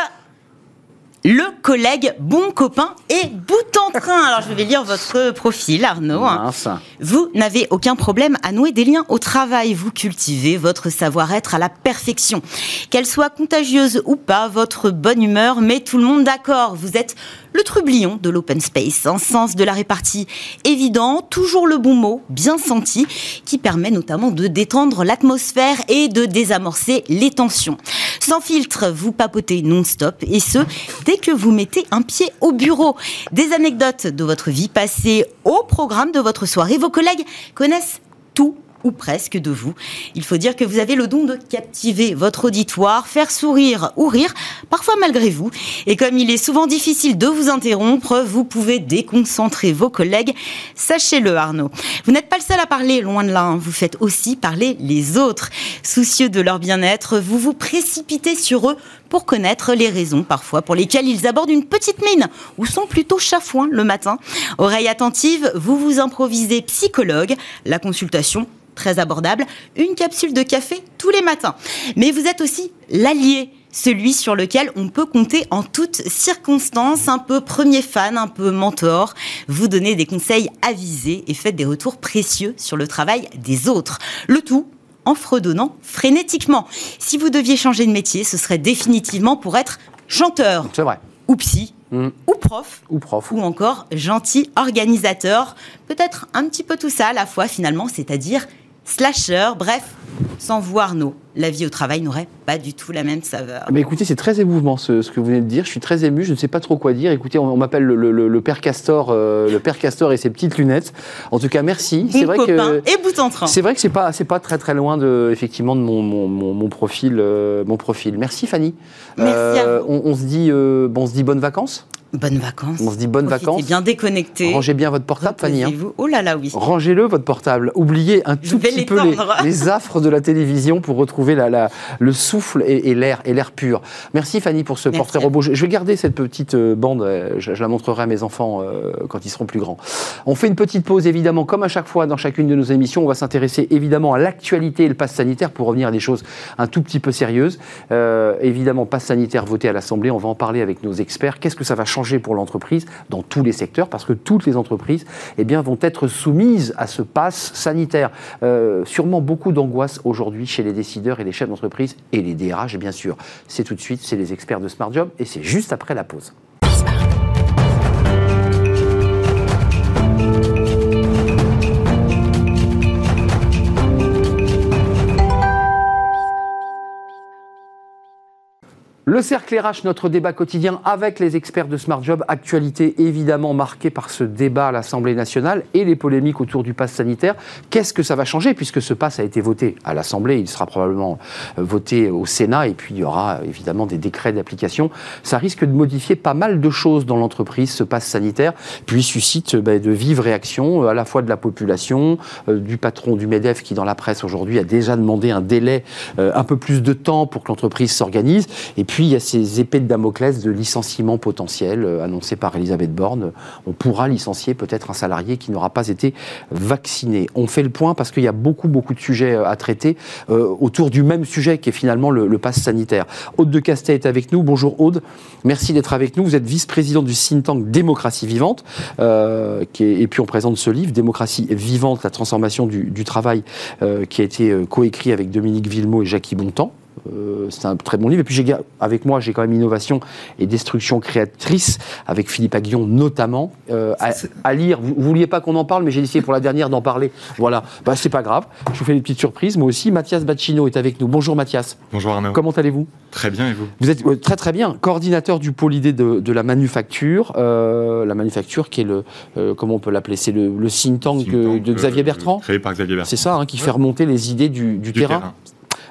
le collègue bon copain et bout en train. Alors, je vais lire votre profil, Arnaud. Mince. Vous n'avez aucun problème à nouer des liens au travail. Vous cultivez votre savoir-être à la perfection. Qu'elle soit contagieuse ou pas, votre bonne humeur met tout le monde d'accord. Vous êtes le trublion de l'open space, un sens de la répartie évident, toujours le bon mot, bien senti, qui permet notamment de détendre l'atmosphère et de désamorcer les tensions. Sans filtre, vous papotez non-stop et ce, dès que vous mettez un pied au bureau. Des anecdotes de votre vie passée au programme de votre soirée. Vos collègues connaissent tout ou presque de vous. Il faut dire que vous avez le don de captiver votre auditoire, faire sourire ou rire, parfois malgré vous. Et comme il est souvent difficile de vous interrompre, vous pouvez déconcentrer vos collègues. Sachez-le, Arnaud. Vous n'êtes pas le seul à parler, loin de là. Hein. Vous faites aussi parler les autres. Soucieux de leur bien-être, vous vous précipitez sur eux pour connaître les raisons parfois pour lesquelles ils abordent une petite mine ou sont plutôt chafouins le matin. Oreille attentive, vous vous improvisez psychologue. La consultation très abordable, une capsule de café tous les matins. Mais vous êtes aussi l'allié celui sur lequel on peut compter en toutes circonstances, un peu premier fan, un peu mentor. Vous donnez des conseils avisés et faites des retours précieux sur le travail des autres. Le tout en fredonnant frénétiquement. Si vous deviez changer de métier, ce serait définitivement pour être chanteur. C'est vrai. Ou psy. Mm. Ou prof. Ou prof. Ou encore gentil organisateur. Peut-être un petit peu tout ça à la fois finalement, c'est-à-dire slasher, bref, sans voir nos la vie au travail n'aurait pas du tout la même saveur. Mais écoutez, c'est très émouvant ce, que vous venez de dire. Je suis très ému. Je ne sais pas trop quoi dire. Écoutez, on, m'appelle le, père Castor, euh, le père Castor et ses petites lunettes. En tout cas, merci. c'est vrai que et bout en train. C'est vrai que c'est pas c'est pas très très loin de effectivement de mon, mon, profil euh, mon profil. Merci Fanny. Merci à euh, vous. On, se dit bon, on se dit bonnes vacances. Bonnes vacances. On se dit bonnes vacances. bien déconnecté. Rangez bien votre portable, Fanny. Hein. Oh là là, oui. Rangez-le, votre portable. Oubliez un tout petit peu les, affres de la télévision pour retrouver la, le souffle et, l'air et l'air pur. Merci Fanny pour ce portrait robot. Je, vais garder cette petite euh, bande. Euh, je, la montrerai à mes enfants euh, quand ils seront plus grands. On fait une petite pause, évidemment, comme à chaque fois dans chacune de nos émissions. On va s'intéresser évidemment à l'actualité et le pass sanitaire pour revenir à des choses un tout petit peu sérieuses. évidemment, pass sanitaire voté à l'Assemblée. On va en parler avec nos experts. Qu'est-ce que ça va changer pour l'entreprise dans tous les secteurs, parce que toutes les entreprises eh bien, vont être soumises à ce pass sanitaire. Euh, sûrement beaucoup d'angoisse aujourd'hui chez les décideurs et les chefs d'entreprise et les DRH, bien sûr. C'est tout de suite, c'est les experts de Smart Job, et c'est juste après la pause. Le cercle RH, notre débat quotidien avec les experts de Smart Job, actualité évidemment marquée par ce débat à l'Assemblée nationale et les polémiques autour du pass sanitaire. Qu'est-ce que ça va changer puisque ce pass a été voté à l'Assemblée, il sera probablement euh, voté au Sénat et puis il y aura évidemment des décrets d'application. Ça risque de modifier pas mal de choses dans l'entreprise, ce pass sanitaire, puis suscite euh, ben, de vives réactions euh, à la fois de la population, du patron du MEDEF qui dans la presse aujourd'hui a déjà demandé un délai, un peu plus de temps pour que l'entreprise s'organise, et puis puis il y a ces épées de Damoclès de licenciement potentiel euh, annoncés par Elisabeth Borne. On pourra licencier peut-être un salarié qui n'aura pas été vacciné. On fait le point parce qu'il y a beaucoup, beaucoup de sujets euh, à traiter euh, autour du même sujet qui est finalement le, le pass sanitaire. Aude de Castet est avec nous. Bonjour Aude. Merci d'être avec nous. Vous êtes vice-président du think tank Démocratie Vivante. et puis on présente ce livre, Démocratie Vivante, la transformation du, du travail, qui a été coécrit avec Dominique Villemot et Jackie Bontemps. Euh, c'est un très bon livre. Et puis avec moi, j'ai quand même Innovation et Destruction créatrice, avec Philippe Aguillon notamment, euh, à, lire. Vous, ne vouliez pas qu'on en parle, mais j'ai décidé pour la dernière d'en parler. Voilà, bah, c'est pas grave. Je vous fais des petites surprises. Moi aussi, Mathias Bacchino est avec nous. Bonjour Mathias. Bonjour Arnaud. Comment allez-vous? Très bien, et vous? Vous êtes très très bien. Coordinateur du pôle idée de, la manufacture. Euh, la manufacture qui est le, comment on peut l'appeler? C'est le, le think tank, de Xavier Bertrand Créé par Xavier Bertrand. C'est ça, hein, qui fait remonter les idées du, terrain.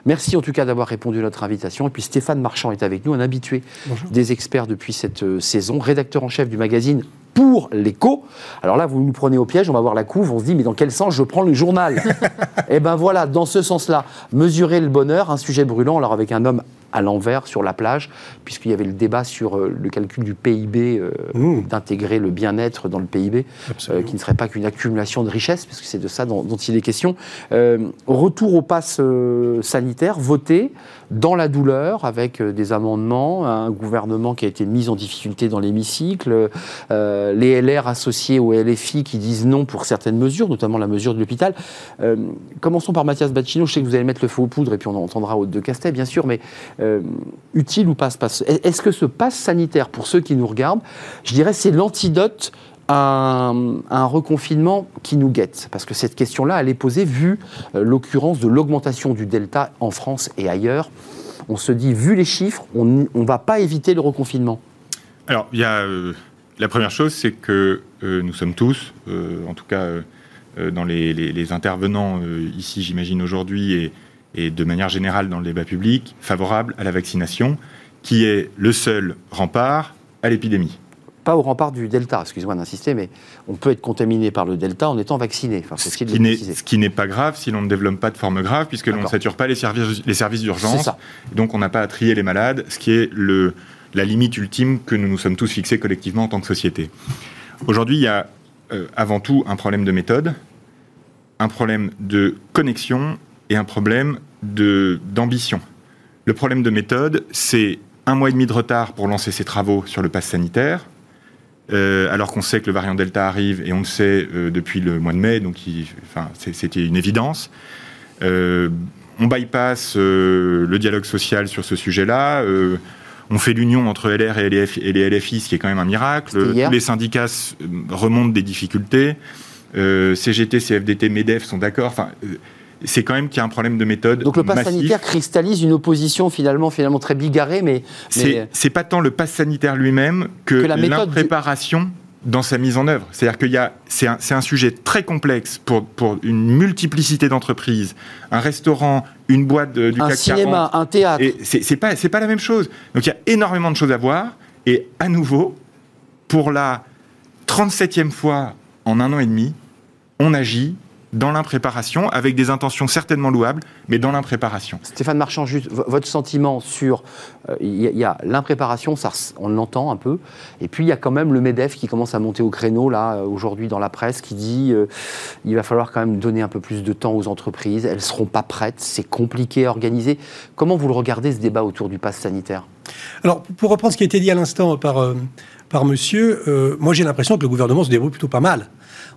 Merci en tout cas d'avoir répondu à notre invitation. Et puis Stéphane Marchand est avec nous, un habitué des experts depuis cette euh, saison, rédacteur en chef du magazine pour l'écho. Alors là, vous nous prenez au piège, on va voir la couve, on se dit, mais dans quel sens je prends le journal? Eh bien voilà, dans ce sens-là, mesurer le bonheur, un sujet brûlant, alors avec un homme à l'envers sur la plage, puisqu'il y avait le débat sur euh, le calcul du PIB, euh, mmh. d'intégrer le bien-être dans le PIB, euh, qui ne serait pas qu'une accumulation de richesses, puisque c'est de ça dont, il est question. retour au pass sanitaire, voté dans la douleur, avec des amendements, un gouvernement qui a été mis en difficulté dans l'hémicycle, les LR associés au LFI qui disent non pour certaines mesures, notamment la mesure de l'hôpital. commençons par Mathias Bacchino, je sais que vous allez mettre le feu aux poudres, et puis on entendra Haute de Castet, bien sûr, mais euh, utile ou pas Est-ce que ce passe sanitaire, pour ceux qui nous regardent, je dirais c'est l'antidote à un, reconfinement qui nous guette Parce que cette question-là, elle est posée vu euh, l'occurrence de l'augmentation du delta en France et ailleurs. On se dit, vu les chiffres, on ne va pas éviter le reconfinement. Alors, il y a, euh, la première chose, c'est que nous sommes tous, en tout cas dans les, intervenants ici, j'imagine, aujourd'hui, et, de manière générale dans le débat public, favorable à la vaccination, qui est le seul rempart à l'épidémie pas au rempart du Delta, excusez-moi d'insister, mais on peut être contaminé par le Delta en étant vacciné. Enfin, ce, qui n'est pas grave si l'on ne développe pas de forme grave, puisque l'on ne sature pas les services, les services d'urgence. Donc on n'a pas à trier les malades, ce qui est le, la limite ultime que nous nous sommes tous fixés collectivement en tant que société. Aujourd'hui, il y a euh, avant tout un problème de méthode, un problème de connexion et un problème d'ambition. Le problème de méthode, c'est un mois et demi de retard pour lancer ses travaux sur le pass sanitaire, euh, alors qu'on sait que le variant Delta arrive, et on le sait euh, depuis le mois de mai, donc c'était une évidence. Euh, on bypass le dialogue social sur ce sujet-là. on fait l'union entre LR et les, et les, LFI, ce qui est quand même un miracle. Tous les syndicats remontent des difficultés. CGT, CFDT, MEDEF sont d'accord. Enfin, c'est quand même qu'il y a un problème de méthode. Donc le pass sanitaire cristallise une opposition finalement, finalement très bigarrée, mais. C'est pas tant le pass sanitaire lui-même que, l'impréparation dans sa mise en œuvre. C'est-à-dire qu'il y a, c'est un, sujet très complexe pour, pour une multiplicité d'entreprises. Un restaurant, une boîte de, du un cinéma, un théâtre. C'est pas, c'est pas la même chose. Donc il y a énormément de choses à voir. Et à nouveau, pour la 37e fois en un an et demi, on agit dans l'impréparation, avec des intentions certainement louables, mais dans l'impréparation. Stéphane Marchand, juste votre sentiment sur. Euh, il y, a, l'impréparation, ça, on l'entend un peu, et puis il y a quand même le MEDEF qui commence à monter au créneau, là, euh, aujourd'hui dans la presse, qui dit euh, il va falloir quand même donner un peu plus de temps aux entreprises, elles ne seront pas prêtes, c'est compliqué à organiser. Comment vous le regardez, ce débat autour du pass sanitaire? Alors, pour reprendre ce qui a été dit à l'instant par, par monsieur, moi j'ai l'impression que le gouvernement se débrouille plutôt pas mal.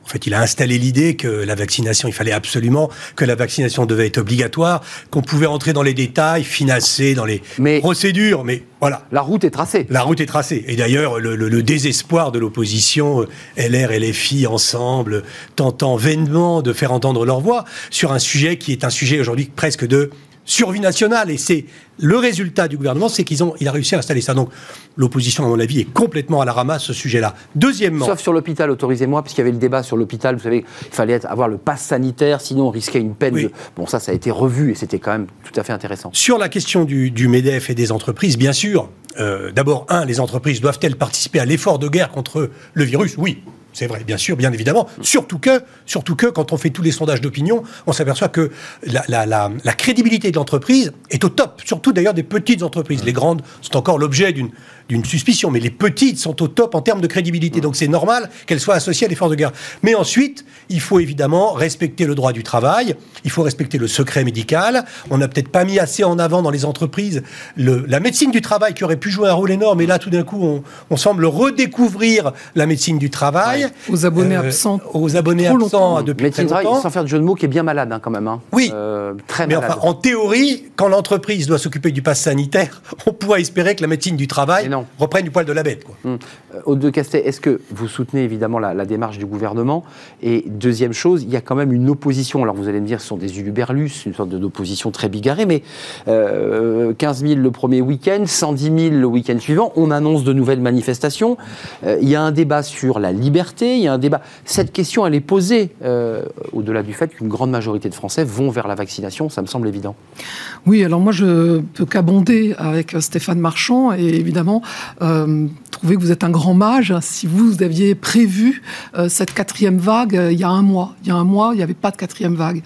En fait, il a installé l'idée que la vaccination, il fallait absolument que la vaccination devait être obligatoire, qu'on pouvait entrer dans les détails, financer dans les procédures, mais voilà. La route est tracée. La route est tracée. Et d'ailleurs, le, désespoir de l'opposition, euh, LR et les filles ensemble, tentant vainement de faire entendre leur voix sur un sujet qui est un sujet aujourd'hui presque de survie nationale. Et c'est le résultat du gouvernement, c'est qu'ils ont, il a réussi à installer ça. Donc l'opposition, à mon avis, est complètement à la ramasse ce sujet-là. Deuxièmement, sauf sur l'hôpital, autorisez-moi, puisqu'il y avait le débat sur l'hôpital. Vous savez, il fallait avoir le pass sanitaire, sinon on risquait une peine. De... Bon, ça, ça a été revu et c'était quand même tout à fait intéressant. Sur la question du, du Medef et des entreprises, bien sûr. Euh, d'abord, un, les entreprises doivent-elles participer à l'effort de guerre contre le virus? Oui, c'est vrai, bien sûr, bien évidemment. Surtout que, surtout que, quand on fait tous les sondages d'opinion, on s'aperçoit que la, crédibilité de l'entreprise est au top. Surtout d'ailleurs des petites entreprises. Les grandes sont encore l'objet d'une d'une suspicion, mais les petites sont au top en termes de crédibilité. Donc c'est normal qu'elles soient associées à l'effort de guerre. Mais ensuite, il faut évidemment respecter le droit du travail, il faut respecter le secret médical. On n'a peut-être pas mis assez en avant dans les entreprises le, la médecine du travail qui aurait pu jouer un rôle énorme. Et là, tout d'un coup, on, on, semble redécouvrir la médecine du travail. Aux abonnés euh, absents. Aux abonnés absents depuis médecine très longtemps. sans faire de jeu de mots, qui est bien malade hein, quand même. Hein. Oui. Euh, très mais Enfin, en théorie, quand l'entreprise doit s'occuper du pass sanitaire, on pourrait espérer que la médecine du travail reprennent du poil de la bête. Quoi. Hum. Euh, de Castet, est-ce que vous soutenez évidemment la, démarche du gouvernement? Et deuxième chose, il y a quand même une opposition. Alors vous allez me dire, ce sont des uluberlus, une sorte d'opposition très bigarrée, mais 15 euh, 000 le premier week-end, 110 000 le week-end suivant, on annonce de nouvelles manifestations. Euh, il y a un débat sur la liberté, il y a un débat. Cette question, elle est posée au-delà du fait qu'une grande majorité de Français vont vers la vaccination, ça me semble évident. Oui, alors moi je peux qu'abonder avec Stéphane Marchand et évidemment euh, trouvez que vous êtes un grand mage si vous aviez prévu euh, cette quatrième vague euh, il y a un mois. Il y a un mois, il n'y avait pas de quatrième vague.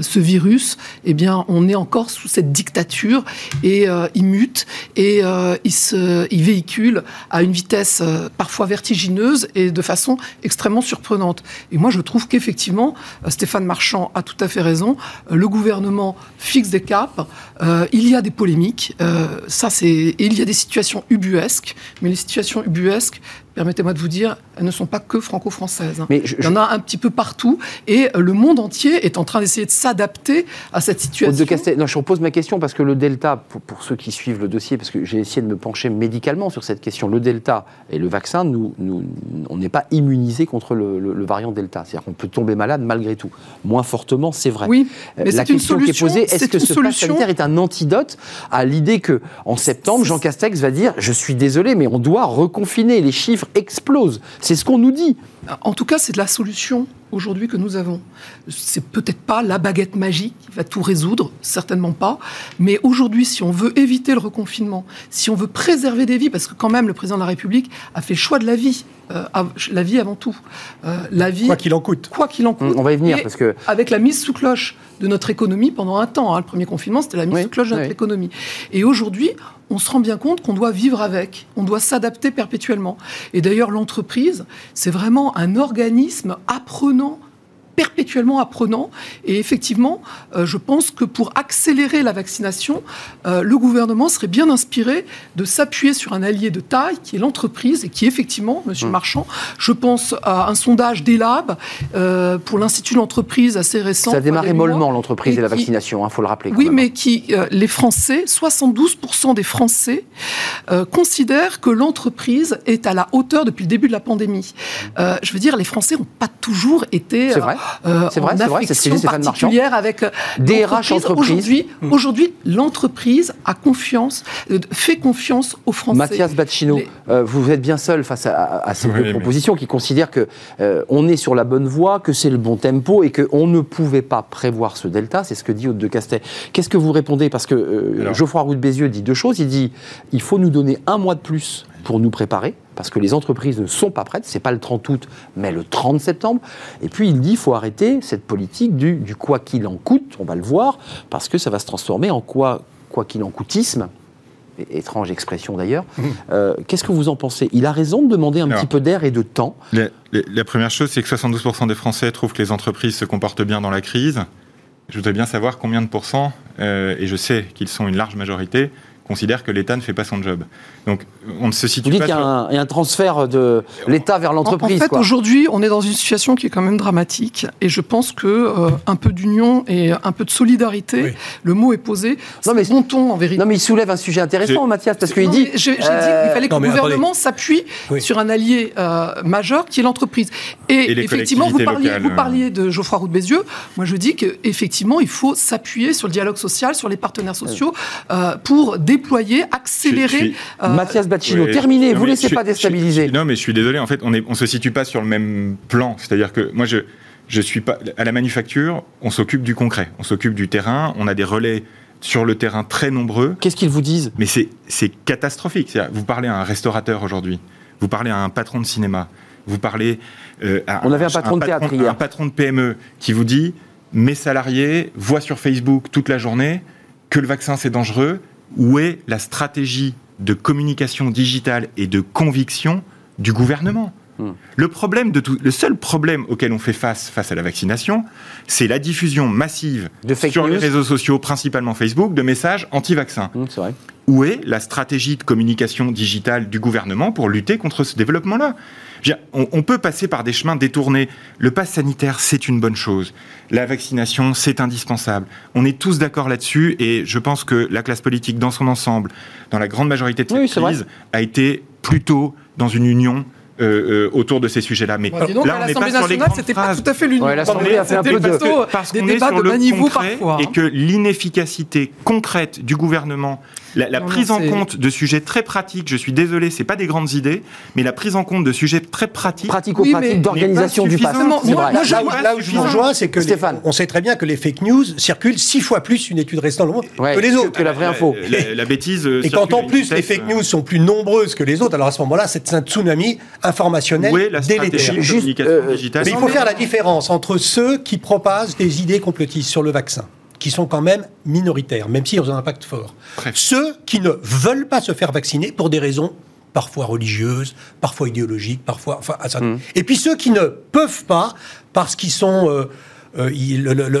ce virus, eh bien, on est encore sous cette dictature et il mute et il véhicule à une vitesse parfois vertigineuse et de façon extrêmement surprenante. Et moi, je trouve qu'effectivement, Stéphane Marchand a tout à fait raison. Le gouvernement fixe des caps. il y a des polémiques. ça, c'est et il y a des situations ubuesques mais les situations ubuesques, permettez-moi de vous dire, elles ne sont pas que franco-françaises. Hein. Il y en a un petit peu partout, et le monde entier est en train d'essayer de s'adapter à cette situation. De non, je repose ma question parce que le Delta, pour, ceux qui suivent le dossier, parce que j'ai essayé de me pencher médicalement sur cette question, le Delta et le vaccin, nous, nous on n'est pas immunisé contre le, variant Delta. C'est-à-dire qu'on peut tomber malade malgré tout. Moins fortement, c'est vrai. Oui, mais La question qui est posée, est-ce que ce pass sanitaire est un antidote à l'idée que en septembre, Jean Castex va dire, je suis désolé, mais on doit reconfiner les chiffres chiffres explosent. C'est ce qu'on nous dit. En tout cas, c'est de la solution aujourd'hui que nous avons. C'est peut-être pas la baguette magique qui va tout résoudre, certainement pas. Mais aujourd'hui, si on veut éviter le reconfinement, si on veut préserver des vies, parce que quand même le président de la République a fait le choix de la vie, euh, la vie avant tout, euh, la vie. Quoi qu'il en coûte. Quoi qu'il en coûte. On va y venir parce que avec la mise sous cloche de notre économie pendant un temps. Hein, le premier confinement, c'était la mise sous cloche de notre économie. Et aujourd'hui, on se rend bien compte qu'on doit vivre avec, on doit s'adapter perpétuellement. Et d'ailleurs, l'entreprise, c'est vraiment un organisme apprenant perpétuellement apprenant. Et effectivement, euh, je pense que pour accélérer la vaccination, euh, le gouvernement serait bien inspiré de s'appuyer sur un allié de taille qui est l'entreprise et qui effectivement, Monsieur mmh. Marchand, je pense à un sondage d'Elab euh, pour l'Institut de l'entreprise assez récent. Ça a démarré mollement l'entreprise et, la vaccination, il hein, faut le rappeler. oui, mais qui, les Français, 72% des Français considèrent que l'entreprise est à la hauteur depuis le début de la pandémie. je veux dire, les Français n'ont pas toujours été... C'est vrai euh, c'est vrai, c'est vrai, c'est ce particulière avec euh, DRH entreprise. Aujourd'hui, hmm. aujourd'hui, l'entreprise a confiance, euh, fait confiance aux Français. Mathias Bacchino, vous êtes bien seul face à, ces deux propositions qui considèrent que on est sur la bonne voie, que c'est le bon tempo et qu'on ne pouvait pas prévoir ce delta. C'est ce que dit Aude de Castet. Qu'est-ce que vous répondez? Parce que Geoffroy Roux de Bézieux dit deux choses. Il dit il faut nous donner un mois de plus pour nous préparer, parce que les entreprises ne sont pas prêtes, c'est pas le 30 août, mais le 30 septembre. Et puis il dit qu'il faut arrêter cette politique du, du quoi qu'il en coûte, on va le voir, parce que ça va se transformer en quoi quoi qu'il en coûtisme. Étrange expression d'ailleurs. Mmh. Euh, qu'est-ce que vous en pensez? Il a raison de demander un petit peu d'air et de temps. La, première chose, c'est que 72% des Français trouvent que les entreprises se comportent bien dans la crise. Je voudrais bien savoir combien de pourcents, euh, et je sais qu'ils sont une large majorité, considère que l'État ne fait pas son job. Donc on ne se situe Vous dites qu'il y, a un transfert de l'État vers l'entreprise. En, fait, aujourd'hui, on est dans une situation qui est quand même dramatique, et je pense que euh, un peu d'union et un peu de solidarité, le mot est posé. Non mais bon ton en vérité. Non mais il soulève un sujet intéressant, Mathias, parce qu'il dit. J'ai dit qu'il fallait que le gouvernement s'appuie sur un allié euh, majeur qui est l'entreprise. Et, effectivement, vous parliez, vous euh. parliez de Geoffroy Roux de Bézieux. Moi, je dis qu'effectivement, il faut s'appuyer sur le dialogue social, sur les partenaires sociaux, pour déployer, accélérer. Euh, Mathias Bacchino, terminé, vous ne laissez pas déstabiliser. non, mais je suis désolé, en fait, on ne on se situe pas sur le même plan. C'est-à-dire que moi, je, je suis pas. À la manufacture, on s'occupe du concret, on s'occupe du terrain, on a des relais sur le terrain très nombreux. Qu'est-ce qu'ils vous disent? Mais c'est catastrophique. Vous parlez à un restaurateur aujourd'hui, vous parlez à un patron de cinéma, vous parlez euh, à on avait un patron de théâtre hier. un patron de PME qui vous dit mes salariés voient sur Facebook toute la journée que le vaccin c'est dangereux, où est la stratégie de communication digitale et de conviction du gouvernement? Le, problème de tout, le seul problème auquel on fait face face à la vaccination, c'est la diffusion massive sur les réseaux sociaux, principalement Facebook, de messages anti-vaccins. Hmm, où est la stratégie de communication digitale du gouvernement pour lutter contre ce développement-là? On, peut passer par des chemins détournés. Le pass sanitaire, c'est une bonne chose. La vaccination, c'est indispensable. On est tous d'accord là-dessus et je pense que la classe politique dans son ensemble, dans la grande majorité de cette crise, a été plutôt dans une union euh, euh, autour de ces sujets-là. Mais là, on n'est pas sur les grandes c'était pas tout à fait l'union. Ouais, L'Assemblée a fait un peu de... Parce qu'on est sur le niveau parfois, et hein. que l'inefficacité concrète du gouvernement la, prise en compte de sujets très pratiques, je suis désolé, c'est pas des grandes idées, mais la prise en compte de sujets très pratiques. Pratico-pratiques d'organisation du pass. là, où je vous rejoins, c'est que on sait très bien que les fake news circulent six fois plus une étude dans le monde que les autres. Que la vraie info. La, bêtise. Et quand en plus les fake news sont plus nombreuses que les autres, alors à ce moment-là, c'est un tsunami informationnel délétère. Euh, mais il faut faire la différence entre ceux qui propagent des idées complotistes sur le vaccin qui sont quand même minoritaires, même s'ils ont un impact fort. Ceux qui ne veulent pas se faire vacciner pour des raisons parfois religieuses, parfois idéologiques, parfois... Enfin, mmh. Et puis ceux qui ne peuvent pas parce qu'ils sont... Euh, euh,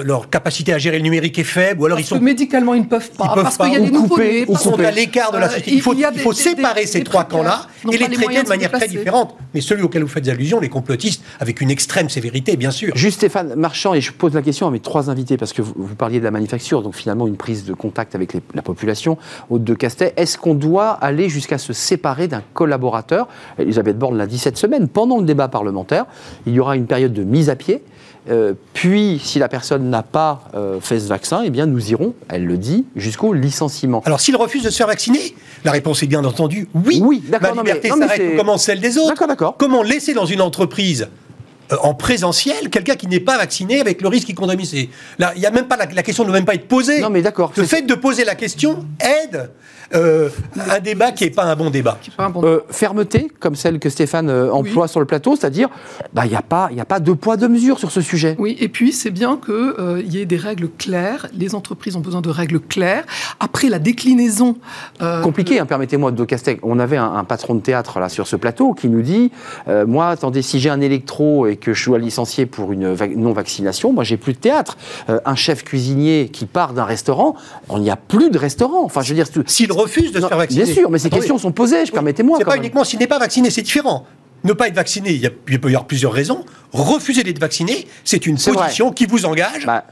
leur capacité à gérer le numérique est faible, ou alors ils sont médicalement ils ne peuvent pas, parce qu'il y a les nouveaux ils sont à l'écart de la euh, société. Il faut, il faut séparer ces trois camps-là et les traiter de manière très différente. Mais celui auquel vous faites allusion, les complotistes, avec une extrême sévérité, bien sûr. Juste Stéphane Marchand, et je pose la question à mes trois invités parce que vous, parliez de la manufacture, donc finalement une prise de contact avec la population. Haute de Castet, est-ce qu'on doit aller jusqu'à se séparer d'un collaborateur? Elisabeth Borne l'a dit cette semaine pendant le débat parlementaire. Il y aura une période de mise à pied. Euh, puis si la personne n'a pas euh, fait ce vaccin, eh bien nous irons, elle le dit, jusqu'au licenciement. Alors s'il refuse de se faire vacciner, la réponse est bien entendu oui. Oui, d'accord. Ma liberté s'arrête comme celle des autres. D'accord, d'accord. Comment laisser dans une entreprise euh, en présentiel quelqu'un qui n'est pas vacciné avec le risque qu'il contamine Là, il y a même pas la, la, question ne doit même pas être posée. Non, mais d'accord. Le fait de poser la question aide euh, un débat qui n'est pas un bon débat. Euh, fermeté, comme celle que Stéphane euh, emploie sur le plateau, c'est-à-dire, bah, il n'y a, pas, a pas deux poids, deux mesures sur ce sujet. Oui, et puis c'est bien qu'il y ait des règles claires. Les entreprises ont besoin de règles claires. Après la déclinaison. Compliqué, hein, permettez-moi de Castec. On avait un, patron de théâtre là sur ce plateau qui nous dit Moi, attendez, si j'ai un électro et que je dois licencier pour une non-vaccination, moi, j'ai plus de théâtre. un chef cuisinier qui part d'un restaurant, il n'y a plus de restaurant. Enfin, je veux dire, s'il refuse de se faire vacciner. Bien sûr, mais ces questions sont posées, je permettez-moi. C'est pas uniquement s'il n'est pas vacciné, c'est différent. Ne pas être vacciné, il, y a, peut y avoir plusieurs raisons. Refuser d'être vacciné, c'est une position qui vous engage. Bah,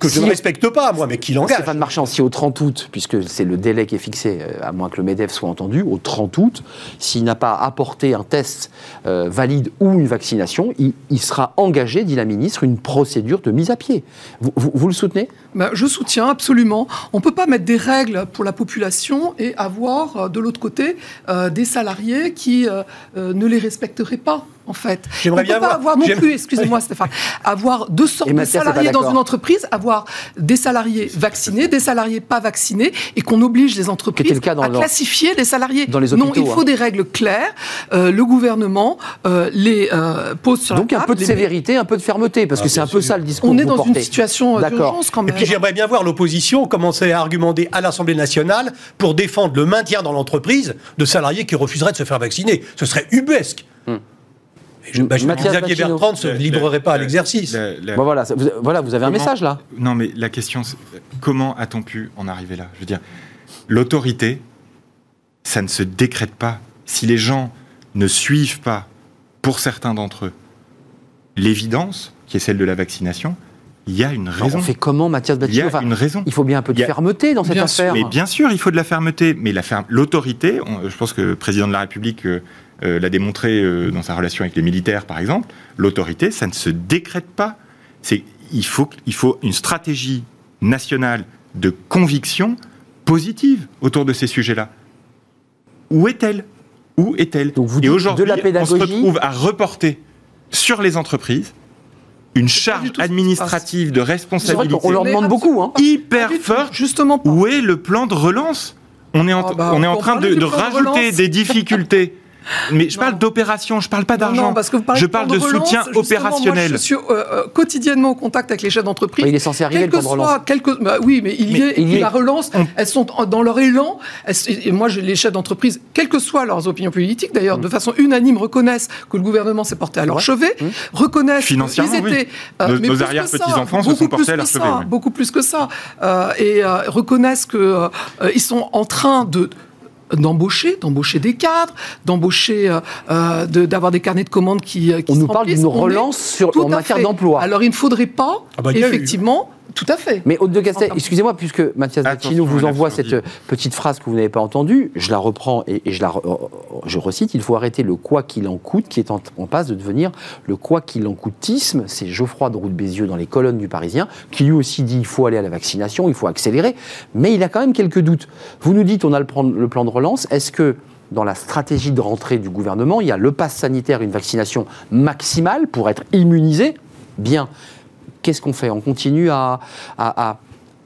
que je ne respecte pas, moi, mais qui l'engage. Stéphane Marchand, si au 30 août, puisque c'est le délai qui est fixé, euh, à moins que le MEDEF soit entendu, au 30 août, s'il n'a pas apporté un test euh, valide ou une vaccination, il, sera engagé, dit la ministre, une procédure de mise à pied. Vous, le soutenez? Ben, Je soutiens absolument. On ne peut pas mettre des règles pour la population et avoir euh, de l'autre côté des salariés qui ne les respecteraient pas en fait. J'aimerais bien pas avoir non plus, excusez-moi Stéphane, avoir deux sortes de salariés dans une entreprise, avoir des salariés vaccinés, des salariés pas vaccinés, et qu'on oblige les entreprises à classifier les salariés. Dans les hôpitaux, non, il faut hein. des règles claires. Euh, le gouvernement euh, les euh, pose sur Donc la table. Donc un peu de sévérité, un peu de fermeté, parce ah, que c'est un peu ça le discours. On est dans une situation d'urgence quand même. Et puis j'aimerais bien voir l'opposition commencer à argumenter à l'Assemblée nationale pour défendre le maintien dans l'entreprise de salariés qui refuseraient de se faire vacciner. Ce serait Je, bah, Xavier Bertrand ne se livrerait pas à l'exercice. voilà, vous, voilà, vous avez un message là. Non, mais la question, c'est comment a-t-on pu en arriver là? Je veux dire, l'autorité, ça ne se décrète pas. Si les gens ne suivent pas, pour certains d'entre eux, l'évidence, qui est celle de la vaccination, il y a une raison. on fait comment, Mathias Il y a une raison. Il faut bien un peu de fermeté dans cette affaire. mais bien sûr, il faut de la fermeté. Mais l'autorité, je pense que le président de la République euh, l'a démontré euh, dans sa relation avec les militaires, par exemple, l'autorité, ça ne se décrète pas. C'est, il, faut, il faut une stratégie nationale de conviction positive autour de ces sujets-là. Où est-elle? Où est-elle? Et aujourd'hui, on se retrouve à reporter sur les entreprises une charge administrative de responsabilité. On leur demande beaucoup, hein. hyper forte. Justement. Où est le plan de relance? On est en, ah bah, on est en train de, de rajouter des difficultés Mais je parle d'opération, je parle pas d'argent. Je parle de, soutien opérationnel. je suis euh, euh, quotidiennement en contact avec les chefs d'entreprise. il est censé arriver le plan de relance. Bah oui, mais il y est. la relance, elles sont dans leur élan. et moi, les chefs d'entreprise, quelles que soient leurs opinions politiques, d'ailleurs, mm. de façon unanime, reconnaissent que le gouvernement s'est porté à leur chevet, mm. reconnaissent financièrement, qu'ils étaient, euh, nos, arrière petits enfants se sont portés à leur chevet. Beaucoup plus que ça, et reconnaissent qu'ils sont en train de d'embaucher, d'embaucher des cadres, d'embaucher, euh, euh d'avoir des carnets de commandes qui, euh, qui On nous parle d'une relance sur, en matière d'emploi. Alors il ne faudrait pas, ah bah, effectivement, tout à fait. Mais Haute de Castel, excusez-moi, puisque Mathias Bacchino vous envoie cette petite phrase que vous n'avez pas entendue, je la reprends et, je, la, je recite il faut arrêter le quoi qu'il en coûte, qui est en, passe de devenir le quoi qu'il en coûtisme. C'est Geoffroy de Route Bézieux dans les colonnes du Parisien, qui lui aussi dit il faut aller à la vaccination, il faut accélérer, mais il a quand même quelques doutes. Vous nous dites on a le plan, le plan de relance, est-ce que dans la stratégie de rentrée du gouvernement, il y a le pass sanitaire, une vaccination maximale pour être immunisé? Bien qu'est-ce qu'on fait? On continue à,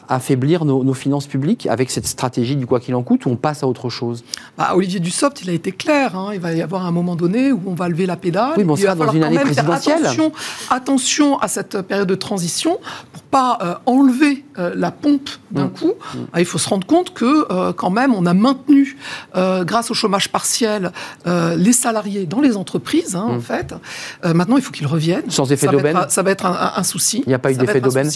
affaiblir nos, finances publiques avec cette stratégie du quoi qu'il en coûte ou on passe à autre chose? Bah, Olivier Dussopt, il a été clair. Hein. il va y avoir un moment donné où on va lever la pédale. Oui, mais on sera dans une année présidentielle. Attention, attention, à cette période de transition pas euh, enlever euh, la pompe d'un mmh. coup. Mmh. Ah, il faut se rendre compte que euh, quand même, on a maintenu, grâce au chômage partiel, les salariés dans les entreprises. Hein, en mmh. fait, maintenant, il faut qu'ils reviennent. Sans effet d'aubaine. Ça va être un, souci. Il n'y a pas eu d'effet d'aubaine.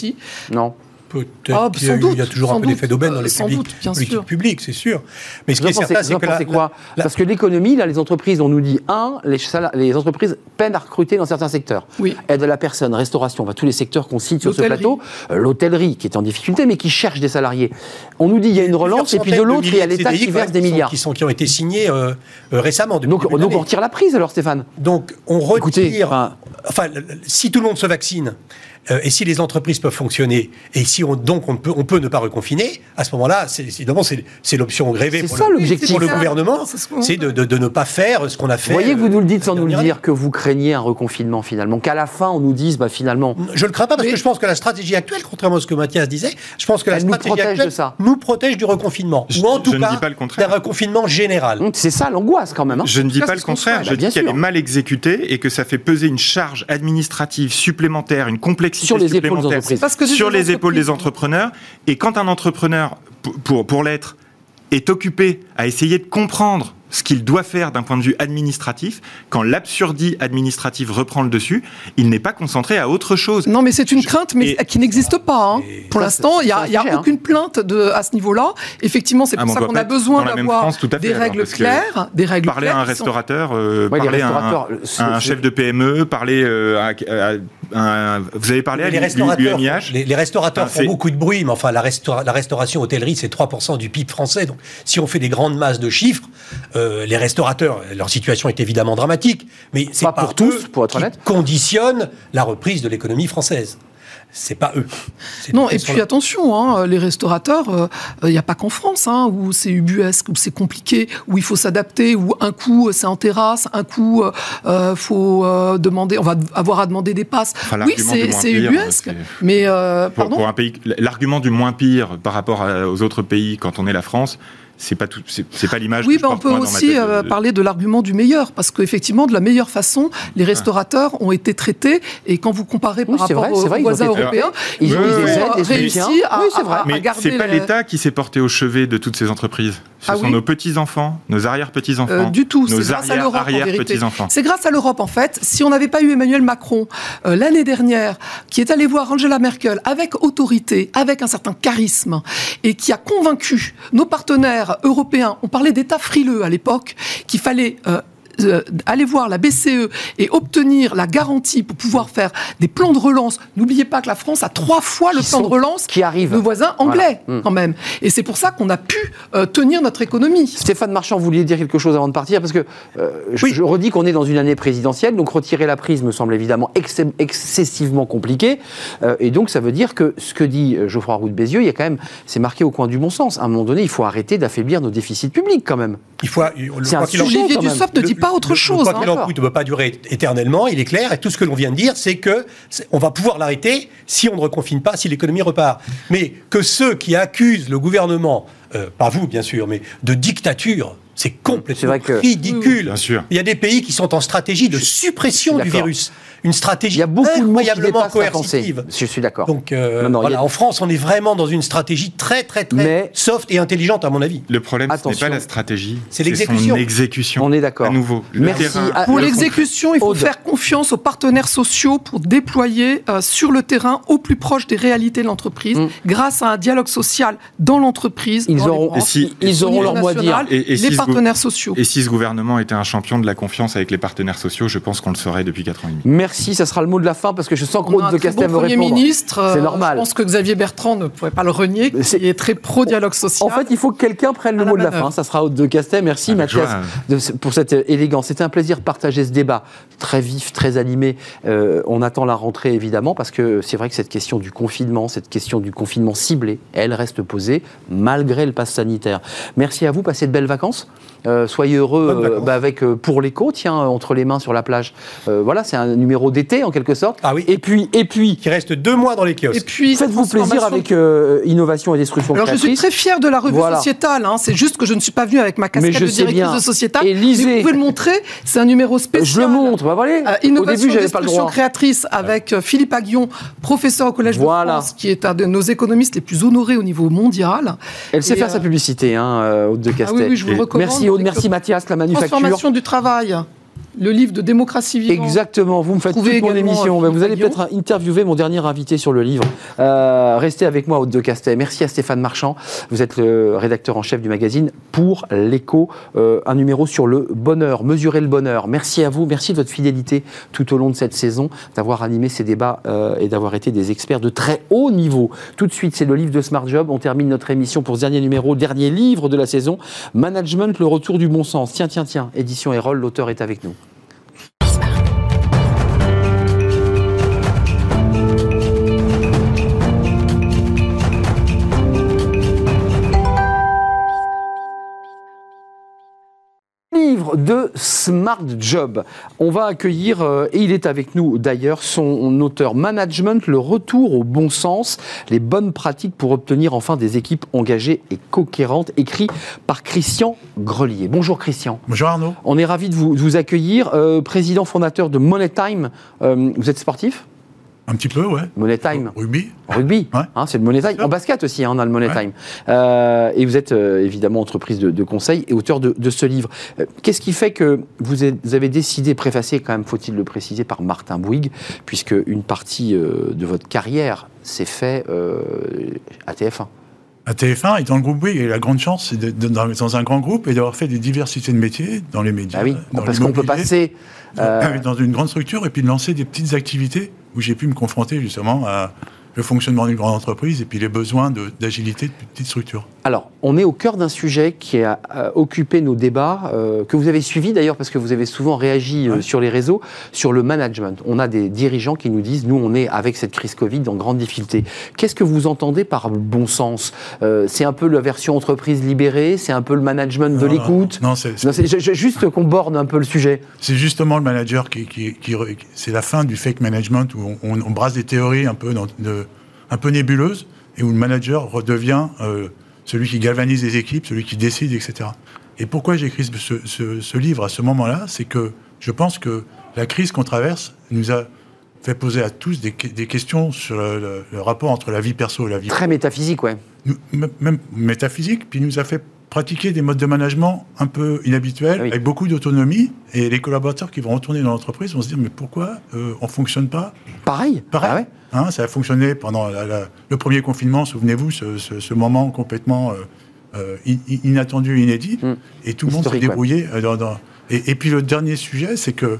Non. Peut-être Ah, qu'il y, a y toujours un peu d'effet d'aubaine dans euh, les sans publics- doute, politiques publiques, c'est sûr. Mais ce Vous qui est certain, c'est que la- quoi la- Parce que l'économie, là, les entreprises, on nous dit, un, les, entreprises peinent à recruter dans certains secteurs. Oui. Aide à la personne, restauration, enfin, tous les secteurs qu'on cite sur ce plateau. Euh, L'hôtellerie, qui est en difficulté, mais qui cherche des salariés. On nous dit, il y a une relance, et puis de l'autre, il y a l'État qui verse des milliards. Qui, sont, qui ont été signés euh, euh, récemment. Donc, on retire la prise, alors, Stéphane? Donc, on retire. Écoutez, enfin- si tout le monde se vaccine, euh, et si les entreprises peuvent fonctionner, et si on, donc on peut, on peut ne pas reconfiner, à ce moment-là, c'est, évidemment, c'est, c'est l'option rêvée C'est pour, ça, le, pour le gouvernement, C'est ce qu'on- c'est de, de- de ne pas faire ce qu'on a fait. Vous voyez que vous euh, nous le dites sans nous le dire, que vous craignez un reconfinement, finalement. Qu'à la fin, on nous dise, bah, finalement, Je le crains pas parce Mais- que je pense que la stratégie actuelle, contrairement à ce que Mathias disait, je pense que la Elle nous stratégie protège actuelle de ça. nous protège du reconfinement. Je- ou en tout je ne cas, dis pas le contraire. d'un reconfinement général. hum, c'est ça l'angoisse, quand même. hein. Je ne dis pas le contraire, je dis qu'elle est mal exécutée et que ça fait peser une charge administrative supplémentaire, une complexité Sur les épaules des supplémentaire entreprises. Parce que c'est sur les épaules des entrepreneurs. Et quand un entrepreneur, pour, pour, pour l'être, est occupé à essayer de comprendre ce qu'il doit faire d'un point de vue administratif, quand l'absurdie administrative reprend le dessus, il n'est pas concentré à autre chose. Non, mais c'est une crainte mais et- qui n'existe pas. hein. Et- Pour l'instant, il n'y a, y hein. aucune plainte de, à ce niveau-là. Effectivement, c'est Ah, pour ça qu'on a besoin d'avoir des règles claires, des règles Parler à un restaurateur, euh, Ouais, parler à un, un chef de PME, parler euh, à, à- à- vous avez parlé à les restaurateurs, l'UMIH les, les restaurateurs Enfin, font beaucoup de bruit, mais enfin, la, restaura- la restauration hôtellerie, c'est 3% du PIB français. Donc, si on fait des grandes masses de chiffres, euh, les restaurateurs, leur situation est évidemment dramatique, mais c'est Pas pour tous, pour être qui honnête. conditionnent la reprise de l'économie française. C'est pas eux. Non, et puis là. attention, hein, les restaurateurs, euh, il n'y a pas qu'en France, hein, où c'est ubuesque, où c'est compliqué, où il faut s'adapter, où un coup euh, c'est en terrasse, un coup il faut euh, demander, on va avoir à demander des passes. Enfin, oui, c'est ubuesque, mais euh, pour, pardon. pour un pays, l'argument du moins pire par rapport à- aux autres pays quand on est la France, c'est pas tout, c'est c'est pas l'image. Oui, que je bah, on peut aussi euh, de- parler de l'argument du meilleur, parce qu'effectivement, de la meilleure façon, les restaurateurs ont été traités, et quand vous comparez par Oui, rapport vrai, aux, vrai, ils ont voisins été européens, Ils ont Oui, oui, réussi à, c'est vrai. à- à Mais garder c'est pas les- l'État qui s'est porté au chevet de toutes ces entreprises. Ce Ah sont oui nos petits-enfants, nos arrière-petits-enfants, Euh, du tout, nos c'est grâce à arrière- l'Europe en vérité. arrière-petits-enfants. C'est grâce à l'Europe en fait. Si on n'avait pas eu Emmanuel Macron euh, l'année dernière, qui est allé voir Angela Merkel avec autorité, avec un certain charisme, et qui a convaincu nos partenaires européens, on parlait d'États frileux à l'époque, qu'il fallait euh, euh, aller voir la BCE et obtenir la garantie pour pouvoir faire des plans de relance. N'oubliez pas que la France a trois fois le Qui plan de relance qui arrivent. nos voisins anglais Voilà. Mm. quand même. Et c'est pour ça qu'on a pu euh, tenir notre économie. Stéphane Marchand, vous vouliez dire quelque chose avant de partir? Parce que euh, je, Oui. je redis qu'on est dans une année présidentielle, donc retirer la prise me semble évidemment ex- excessivement compliqué. Euh, et donc ça veut dire que ce que dit euh, Geoffroy Roux de Bézieux, il y a quand même, c'est marqué au coin du bon sens. À un moment donné, il faut arrêter d'affaiblir nos déficits publics quand même. Il faut, le- C'est un sujet, Olivier. Dussopt ne dit pas autre le- chose. Quoi qu'il en coûte ne peut pas durer éternellement, il est clair. Et tout ce que l'on vient de dire, c'est que on va pouvoir l'arrêter si on ne reconfine pas, si l'économie repart. Mais que ceux qui accusent le gouvernement, euh, pas vous bien sûr, mais de dictature, c'est complètement vrai que- ridicule. Bien sûr. Il y a des pays qui sont en stratégie de suppression du virus. Une stratégie Il y a beaucoup de mots qui incroyablement pensée. coercitive. Je suis d'accord. Donc euh, Non, non, il y a- voilà, en France, on est vraiment dans une stratégie très très très Mais- soft et intelligente à mon avis. Le problème, ce n'est Attention. pas la stratégie, C'est c'est l'exécution. exécution. On est d'accord. À nouveau, le Merci terrain, à- Pour le l'exécution, il faut Aude. faire confiance aux partenaires sociaux pour déployer euh, sur le terrain, au plus proche des réalités de l'entreprise, Mm. grâce à un dialogue social dans l'entreprise. Ils dans les auront- branches, Et si- ils au auront niveau leur mot à dire. Et- et les partenaires sociaux. Et si ce gouvernement était un champion de la confiance avec les partenaires sociaux, je pense qu'on le saurait depuis 4 ans et demi. Merci, ça sera le mot de la fin parce que je sens que On a de Castel bon Premier répondre. ministre. euh, C'est normal. Je pense que Xavier Bertrand ne pourrait pas le renier, qui est très pro-dialogue social. En fait, il faut que quelqu'un prenne le mot de la fin. Ça sera Aude de Castel. Merci Avec Mathias joie. de ce- pour cette euh, élégance. C'était un plaisir de partager ce débat très vif, très animé. Euh, on attend la rentrée évidemment parce que c'est vrai que cette question du confinement, cette question du confinement ciblé, elle reste posée malgré le pass sanitaire. Merci à vous. Passez de belles vacances. Euh, soyez heureux euh, bah, avec euh, pour l'écho, tiens, entre les mains sur la plage. Euh, voilà, c'est un numéro d'été en quelque sorte. Ah oui. Et puis, et puis, Qui reste deux mois dans les Et kiosques. puis, faites-vous plaisir avec euh, innovation et destruction Alors je suis très fière de la revue Voilà. sociétale. hein. C'est juste que je ne suis pas venue avec ma Mais casquette je de directrice bien. de sociétal. Et lisez. Mais vous pouvez le montrer. C'est un numéro spécial. Je le montre, Euh, Au innovation début, j'avais pas le destruction droit. créatrice avec euh, Philippe Aguillon, professeur au Collège Voilà. de France, qui est un de nos économistes les plus honorés au niveau mondial. Elle sait faire euh, sa publicité, hein, euh, Aude de Ah Castel. oui, oui, je vous Et- recommande. Merci Aude, merci Mathias, la manufacture. Transformation du travail. Le livre de démocratie vivante. Exactement, vous me faites toute mon émission. vous allez peut-être interviewer mon dernier invité sur le livre. Euh, restez avec moi, Haute de Castet. Merci à Stéphane Marchand. Vous êtes le rédacteur en chef du magazine Pour l'écho, euh, un numéro sur le bonheur, mesurer le bonheur. Merci à vous, merci de votre fidélité tout au long de cette saison, d'avoir animé ces débats euh, et d'avoir été des experts de très haut niveau. Tout de suite, c'est le livre de Smart Job. On termine notre émission pour ce dernier numéro, dernier livre de la saison. Management, le retour du bon sens. Tiens, tiens, tiens, édition Erol, l'auteur est avec nous. De Smart Job. On va accueillir, euh, et il est avec nous d'ailleurs, son auteur Management, le retour au bon sens, les bonnes pratiques pour obtenir enfin des équipes engagées et cohérentes, écrit par Christian Grelier. Bonjour Christian. Bonjour Arnaud. On est ravi de vous, accueillir. Euh, président fondateur de Money Time, euh, vous êtes sportif? Un petit peu, ouais. Money Time. Rugby. Rugby. Hein, c'est le Money Time. En basket aussi, hein, on a le Money Time. Euh, et vous êtes euh, évidemment entreprise de, conseil et auteur de, ce livre. Euh, qu'est-ce qui fait que vous, avez décidé, préfacé quand même, faut-il le préciser, par Martin Bouygues, puisque une partie de votre carrière s'est fait à TF1 à TF1 et dans le groupe Bouygues, et la grande chance, c'est d'être dans, un grand groupe et d'avoir fait des diversités de métiers dans les médias. Ah oui, parce qu'on peut passer. Dans une grande structure et puis de lancer des petites activités où j'ai pu me confronter justement à le fonctionnement d'une grande entreprise et puis les besoins d'agilité de, petites structures. Alors, on est au cœur d'un sujet qui a occupé nos débats, euh, que vous avez suivi d'ailleurs parce que vous avez souvent réagi euh, sur les réseaux, sur le management. On a des dirigeants qui nous disent, nous, on est avec cette crise Covid en grande difficulté. Qu'est-ce que vous entendez par bon sens? Euh, C'est un peu la version entreprise libérée, c'est un peu le management de l'écoute? Non, c'est juste qu'on borde un peu le sujet. C'est justement le manager qui, qui, c'est la fin du fake management où on, on, brasse des théories un peu de un peu nébuleuse et où le manager redevient euh, celui qui galvanise les équipes, celui qui décide, etc. Et pourquoi j'ai écrit ce, livre à ce moment-là C'est que je pense que la crise qu'on traverse nous a fait poser à tous des, questions sur le, rapport entre la vie perso et la vie. Très métaphysique, ouais. même métaphysique, puis nous a fait pratiquer des modes de management un peu inhabituels, avec beaucoup d'autonomie. Et les collaborateurs qui vont retourner dans l'entreprise vont se dire mais pourquoi euh, on ne fonctionne pas Pareil. Pareil. Ah hein, ça a fonctionné pendant le premier confinement, souvenez-vous, ce, moment complètement euh, euh, inattendu, inédit. Hmm. Et tout le monde s'est débrouillé. Et, et, puis le dernier sujet, c'est que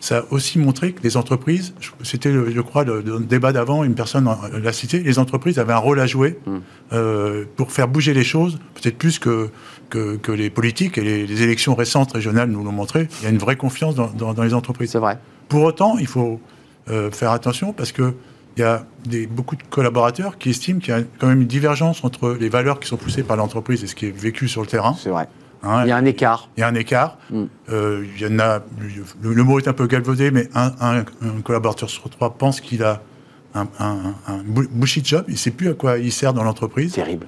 ça a aussi montré que les entreprises, c'était, je crois, le, débat d'avant, une personne l'a cité, les entreprises avaient un rôle à jouer hmm. euh, pour faire bouger les choses, peut-être plus que, que, les politiques et les, élections récentes régionales nous l'ont montré. Il y a une vraie confiance dans, les entreprises. C'est vrai. Pour autant, il faut euh, faire attention parce que il y a des, beaucoup de collaborateurs qui estiment qu'il y a quand même une divergence entre les valeurs qui sont poussées par l'entreprise et ce qui est vécu sur le terrain. C'est vrai. Hein, il y a un écart. Il y a un écart. Mm. Euh, il y en a, le, mot est un peu galvaudé, mais un, collaborateur sur trois pense qu'il a un, un, bullshit job. Il ne sait plus à quoi il sert dans l'entreprise. Terrible.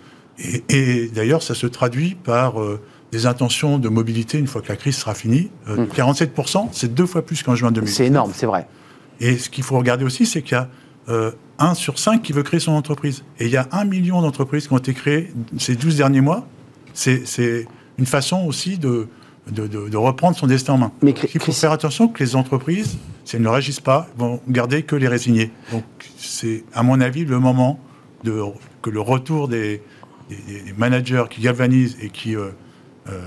Et, d'ailleurs, ça se traduit par euh, des intentions de mobilité une fois que la crise sera finie. 47%, euh, mm. c'est deux fois plus qu'en juin 2020. C'est énorme, c'est vrai. Et ce qu'il faut regarder aussi, c'est qu'il y a un sur cinq qui veut créer son entreprise. Et il y a un million d'entreprises qui ont été créées ces 12 derniers mois. C'est une façon aussi de, de, reprendre son destin en main. Mais il faut faire attention que les entreprises, si elles ne réagissent pas, vont garder que les résignés. Donc c'est, à mon avis, le moment de, que le retour des, managers qui galvanisent et qui euh, euh,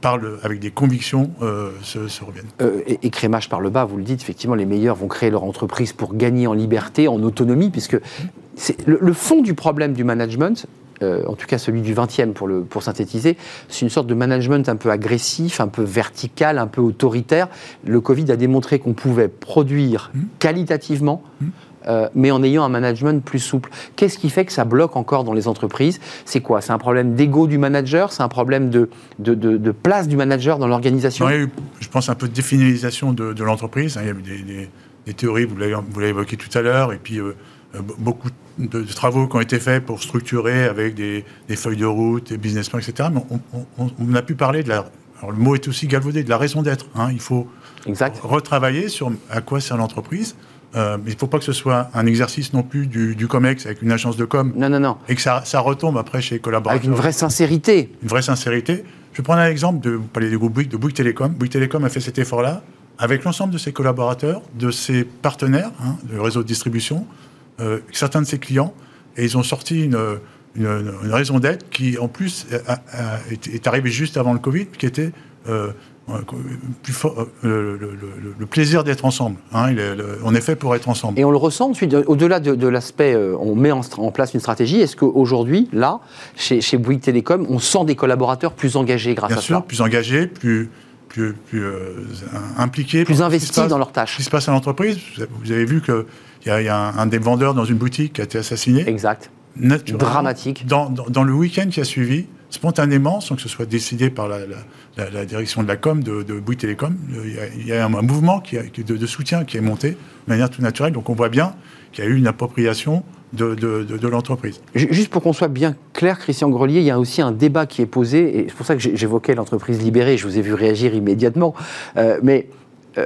parlent avec des convictions euh, se, se, reviennent. et, crémage par le bas, vous le dites, effectivement, les meilleurs vont créer leur entreprise pour gagner en liberté, en autonomie, puisque c'est le fond du problème du management, euh, en tout cas celui du 20e pour, le, pour synthétiser, c'est une sorte de management un peu agressif, un peu vertical, un peu autoritaire. Le Covid a démontré qu'on pouvait produire mmh. qualitativement. Mmh. Euh, mais en ayant un management plus souple. Qu'est-ce qui fait que ça bloque encore dans les entreprises? C'est quoi? C'est un problème d'ego du manager? C'est un problème de, de, place du manager dans l'organisation? Je pense un peu de définalisation de, l'entreprise. Il y a eu des, théories, vous l'avez évoqué tout à l'heure, et puis euh, beaucoup de, travaux qui ont été faits pour structurer avec des, feuilles de route, des business plans, etc. Mais on, a pu parler de la. Alors le mot est aussi galvaudé, de la raison d'être. Hein. Il faut retravailler sur à quoi sert l'entreprise. Euh, mais il ne faut pas que ce soit un exercice non plus du, COMEX avec une agence de com. Non, non, non. Et que ça, retombe après chez les collaborateurs. Avec une vraie sincérité. Une vraie sincérité. Je vais prendre un exemple de, vous parlez du groupe Bouygues, de Bouygues Télécom. Bouygues Télécom a fait cet effort-là. avec l'ensemble de ses collaborateurs, de ses partenaires, hein, le réseau de distribution, euh, certains de ses clients, et ils ont sorti une, une, raison d'être qui, en plus, est, arrivée juste avant le Covid, qui était euh, plus fort, euh, le, plaisir d'être ensemble. Hein, on est fait pour être ensemble. Et on le ressent ensuite, au-delà de, l'aspect, on met en, place une stratégie. Est-ce qu'aujourd'hui, là, chez, chez Bouygues Télécom, on sent des collaborateurs plus engagés grâce à ça Bien sûr, plus engagés, plus, plus, plus impliqués. Plus investis dans leurs tâches. Ce qui se passe à l'entreprise. Vous avez vu que il y, a, un, des vendeurs dans une boutique qui a été assassiné. Exact. Dramatique. Dans, dans, le week-end qui a suivi, spontanément, sans que ce soit décidé par la, la, direction de la com de, de Bouygues Télécom, il y a, un, mouvement qui de, de, soutien qui est monté de manière tout naturelle. Donc on voit bien qu'il y a eu une appropriation de, de l'entreprise. Juste pour qu'on soit bien clair, Christian Grelier, il y a aussi un débat qui est posé, et c'est pour ça que j'évoquais l'entreprise libérée, je vous ai vu réagir immédiatement, euh, mais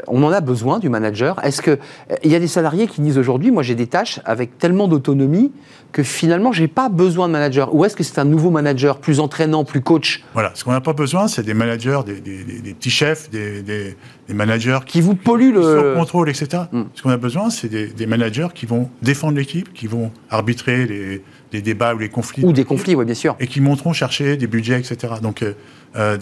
on en a besoin du manager. Est-ce que euh, il y a des salariés qui disent aujourd'hui, moi j'ai des tâches avec tellement d'autonomie que finalement j'ai pas besoin de manager Ou est-ce que c'est un nouveau manager plus entraînant, plus coach? Voilà, ce qu'on n'a pas besoin, c'est des managers, des, petits chefs, des, managers qui vous polluent le contrôle, etc. Hmm. Ce qu'on a besoin, c'est des, managers qui vont défendre l'équipe, qui vont arbitrer les, débats ou les conflits. Ou des conflits, oui, bien sûr. Et qui monteront chercher des budgets, etc. Donc, euh,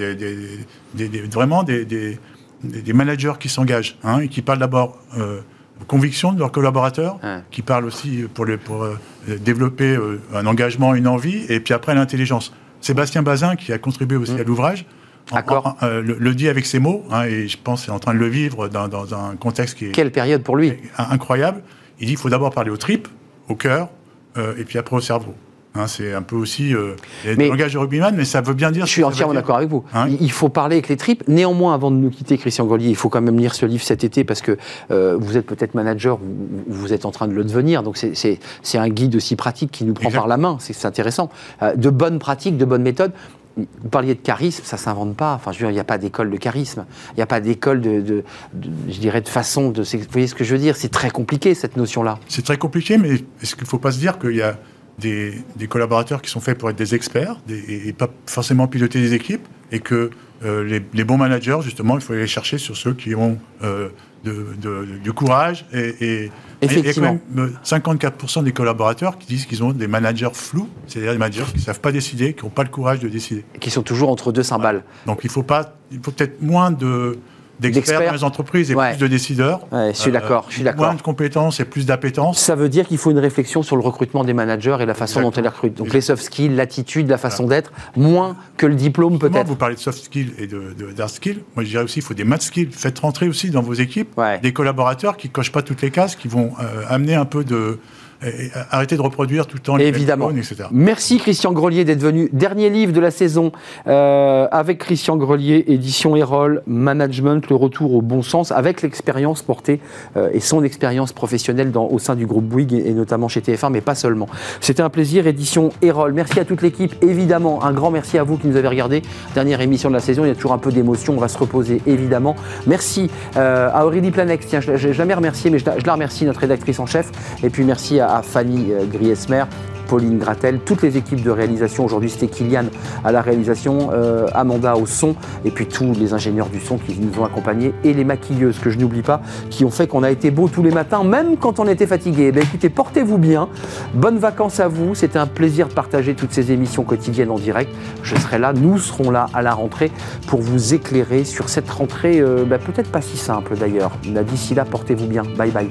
vraiment des, des, managers qui s'engagent hein, et qui parlent d'abord euh, conviction de leurs collaborateurs, qui parlent aussi pour, les, pour euh, développer euh, un engagement, une envie, et puis après l'intelligence. Sébastien Bazin, qui a contribué aussi mm. à l'ouvrage, le, dit avec ses mots, hein, et je pense qu'il est en train de le vivre dans, dans, un contexte qui est... Quelle période pour lui? Incroyable. Il dit qu'il faut d'abord parler aux tripes, au cœur, et puis après au cerveau. Hein, c'est un peu aussi euh, le langage de rugbyman, mais ça veut bien dire. Je suis entièrement d'accord avec vous. Hein il faut parler avec les tripes. Néanmoins, avant de nous quitter, Christian Grelier, il faut quand même lire ce livre cet été parce que euh, vous êtes peut-être manager, ou vous êtes en train de le devenir. Donc c'est un guide aussi pratique qui nous prend par la main. C'est intéressant. Euh, de bonnes pratiques, de bonnes méthodes vous parliez de charisme, ça s'invente pas. Enfin, je veux dire, il n'y a pas d'école de charisme. Il n'y a pas d'école de, je dirais, de façon de. Vous voyez ce que je veux dire? C'est très compliqué cette notion-là. C'est très compliqué, mais est-ce qu'il ne faut pas se dire qu'il y a des, collaborateurs qui sont faits pour être des experts et, pas forcément piloter des équipes, et que euh, les, bons managers, justement, il faut aller chercher sur ceux qui ont euh, du courage. Et, Effectivement. il y a quand même 54% des collaborateurs qui disent qu'ils ont des managers flous, c'est-à-dire des managers qui ne savent pas décider, qui n'ont pas le courage de décider. Et qui sont toujours entre deux cymbales. Donc il faut, pas, il faut peut-être moins de d'experts dans les entreprises et plus de décideurs. je suis d'accord. je suis d'accord. Moins de compétences et plus d'appétence. Ça veut dire qu'il faut une réflexion sur le recrutement des managers et la façon dont ils les recrutent. Donc les soft skills, l'attitude, la façon d'être, moins que le diplôme peut-être. Vous parlez de soft skills et de, d'hard skills? Moi, je dirais aussi qu'il faut des math skills. Faites rentrer aussi dans vos équipes des collaborateurs qui cochent pas toutes les cases, qui vont euh, amener un peu de arrêter de reproduire tout le temps les Évidemment. etc. Merci Christian Grelier d'être venu. Dernier livre de la saison euh, avec Christian Grelier, édition Erol, Management, le retour au bon sens, avec l'expérience portée euh, et son expérience professionnelle dans, au sein du groupe Bouygues et, notamment chez TF1, mais pas seulement. C'était un plaisir, édition Erol. Merci à toute l'équipe, évidemment. Un grand merci à vous qui nous avez regardé. Dernière émission de la saison, il y a toujours un peu d'émotion, on va se reposer, évidemment. Merci euh, à Aurélie Planex, tiens, je n'ai jamais remercié, mais je, je la remercie, notre rédactrice en chef. Et puis merci à à Fanny euh, Griesmer Pauline Gratel, toutes les équipes de réalisation. Aujourd'hui, c'était Kylian à la réalisation, euh, Amanda au son, et puis tous les ingénieurs du son qui nous ont accompagnés, et les maquilleuses, que je n'oublie pas, qui ont fait qu'on a été beau tous les matins, même quand on était fatigué. Eh écoutez, portez-vous bien. Bonnes vacances à vous. C'était un plaisir de partager toutes ces émissions quotidiennes en direct. Je serai là, nous serons là à la rentrée pour vous éclairer sur cette rentrée, euh, bah, peut-être pas si simple d'ailleurs. D'ici là, portez-vous bien. Bye bye.